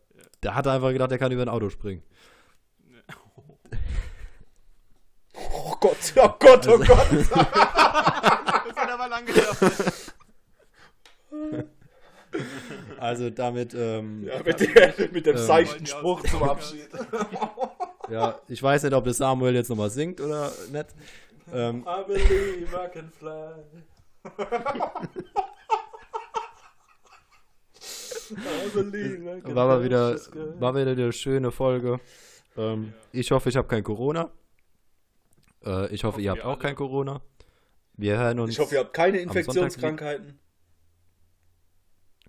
A: Der hat einfach gedacht, er kann über ein Auto springen.
B: Oh Gott, oh Gott, oh also, Gott. das
C: hat aber lang gedauert.
A: Also damit. Ähm,
B: ja, mit, der, mit dem ähm, seichten Spruch zum Abschied.
A: ja, ich weiß nicht, ob das Samuel jetzt nochmal singt oder nicht. Ähm, I believe I can fly. war mal wieder, war wieder eine schöne Folge. Ähm, ich hoffe, ich habe kein Corona. Äh, ich hoffe, ihr habt auch alle. kein Corona. Wir hören uns.
B: Ich hoffe, ihr habt keine Infektionskrankheiten.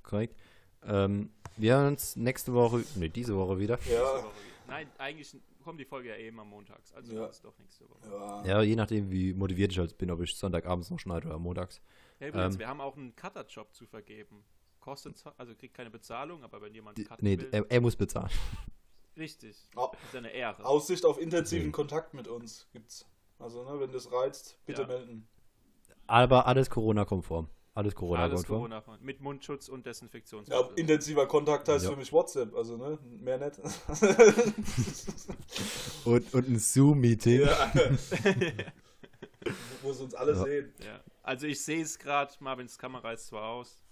A: Korrekt. Ähm, wir hören uns nächste Woche, ne, diese Woche wieder.
B: Ja.
C: Nein, eigentlich kommt die Folge ja eben am montags. Also
B: ja.
C: ist doch nächste Woche.
A: Ja. ja. je nachdem, wie motiviert ich halt bin, ob ich Sonntagabends noch schneide oder montags.
C: Ja, übrigens, ähm, wir haben auch einen Cutter-Job zu vergeben. Kostet zwar, also kriegt keine Bezahlung, aber wenn jemand
A: cutten nee, will, er, er, muss bezahlen.
C: Richtig. Oh. Das ist eine Ehre.
B: Aussicht auf intensiven mhm. Kontakt mit uns gibt's. Also, ne, wenn das reizt, bitte ja. melden.
A: Aber alles Corona-konform. Alles Corona-konform.
C: Corona mit Mundschutz und
B: Desinfektionsmittel. Ja, intensiver Kontakt heißt ja. für mich WhatsApp, also ne, mehr nett.
A: und, und ein Zoom-Meeting. Ja.
B: Wo sie uns alle ja. sehen.
C: Ja. Also ich sehe es gerade, Marvins Kamera ist zwar aus,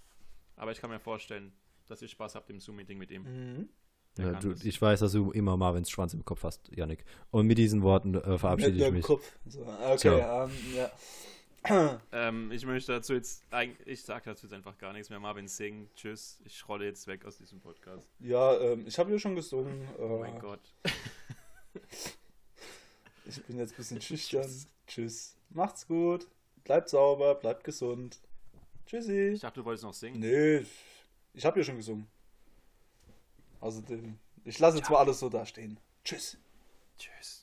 C: aber ich kann mir vorstellen, dass ihr Spaß habt im Zoom-Meeting mit ihm.
A: Mhm. Ja, du, ich weiß, dass du immer Marvins Schwanz im Kopf hast, Yannick. Und mit diesen Worten äh, verabschiede mit ich mich. Kopf.
B: So, okay, um, ja.
C: ähm, ich möchte dazu jetzt, ich sage dazu jetzt einfach gar nichts mehr. Marvin sing, tschüss. Ich rolle jetzt weg aus diesem Podcast.
B: Ja, ähm, ich habe ja schon gesungen.
C: Äh, oh mein Gott.
B: ich bin jetzt ein bisschen schüchtern. Tschüss. tschüss. Macht's gut. Bleibt sauber, bleibt gesund. Tschüssi.
C: Ich dachte, du wolltest noch singen.
B: Nee, ich habe ja schon gesungen. Also, ich lasse jetzt ja. mal alles so da stehen. Tschüss.
C: Tschüss.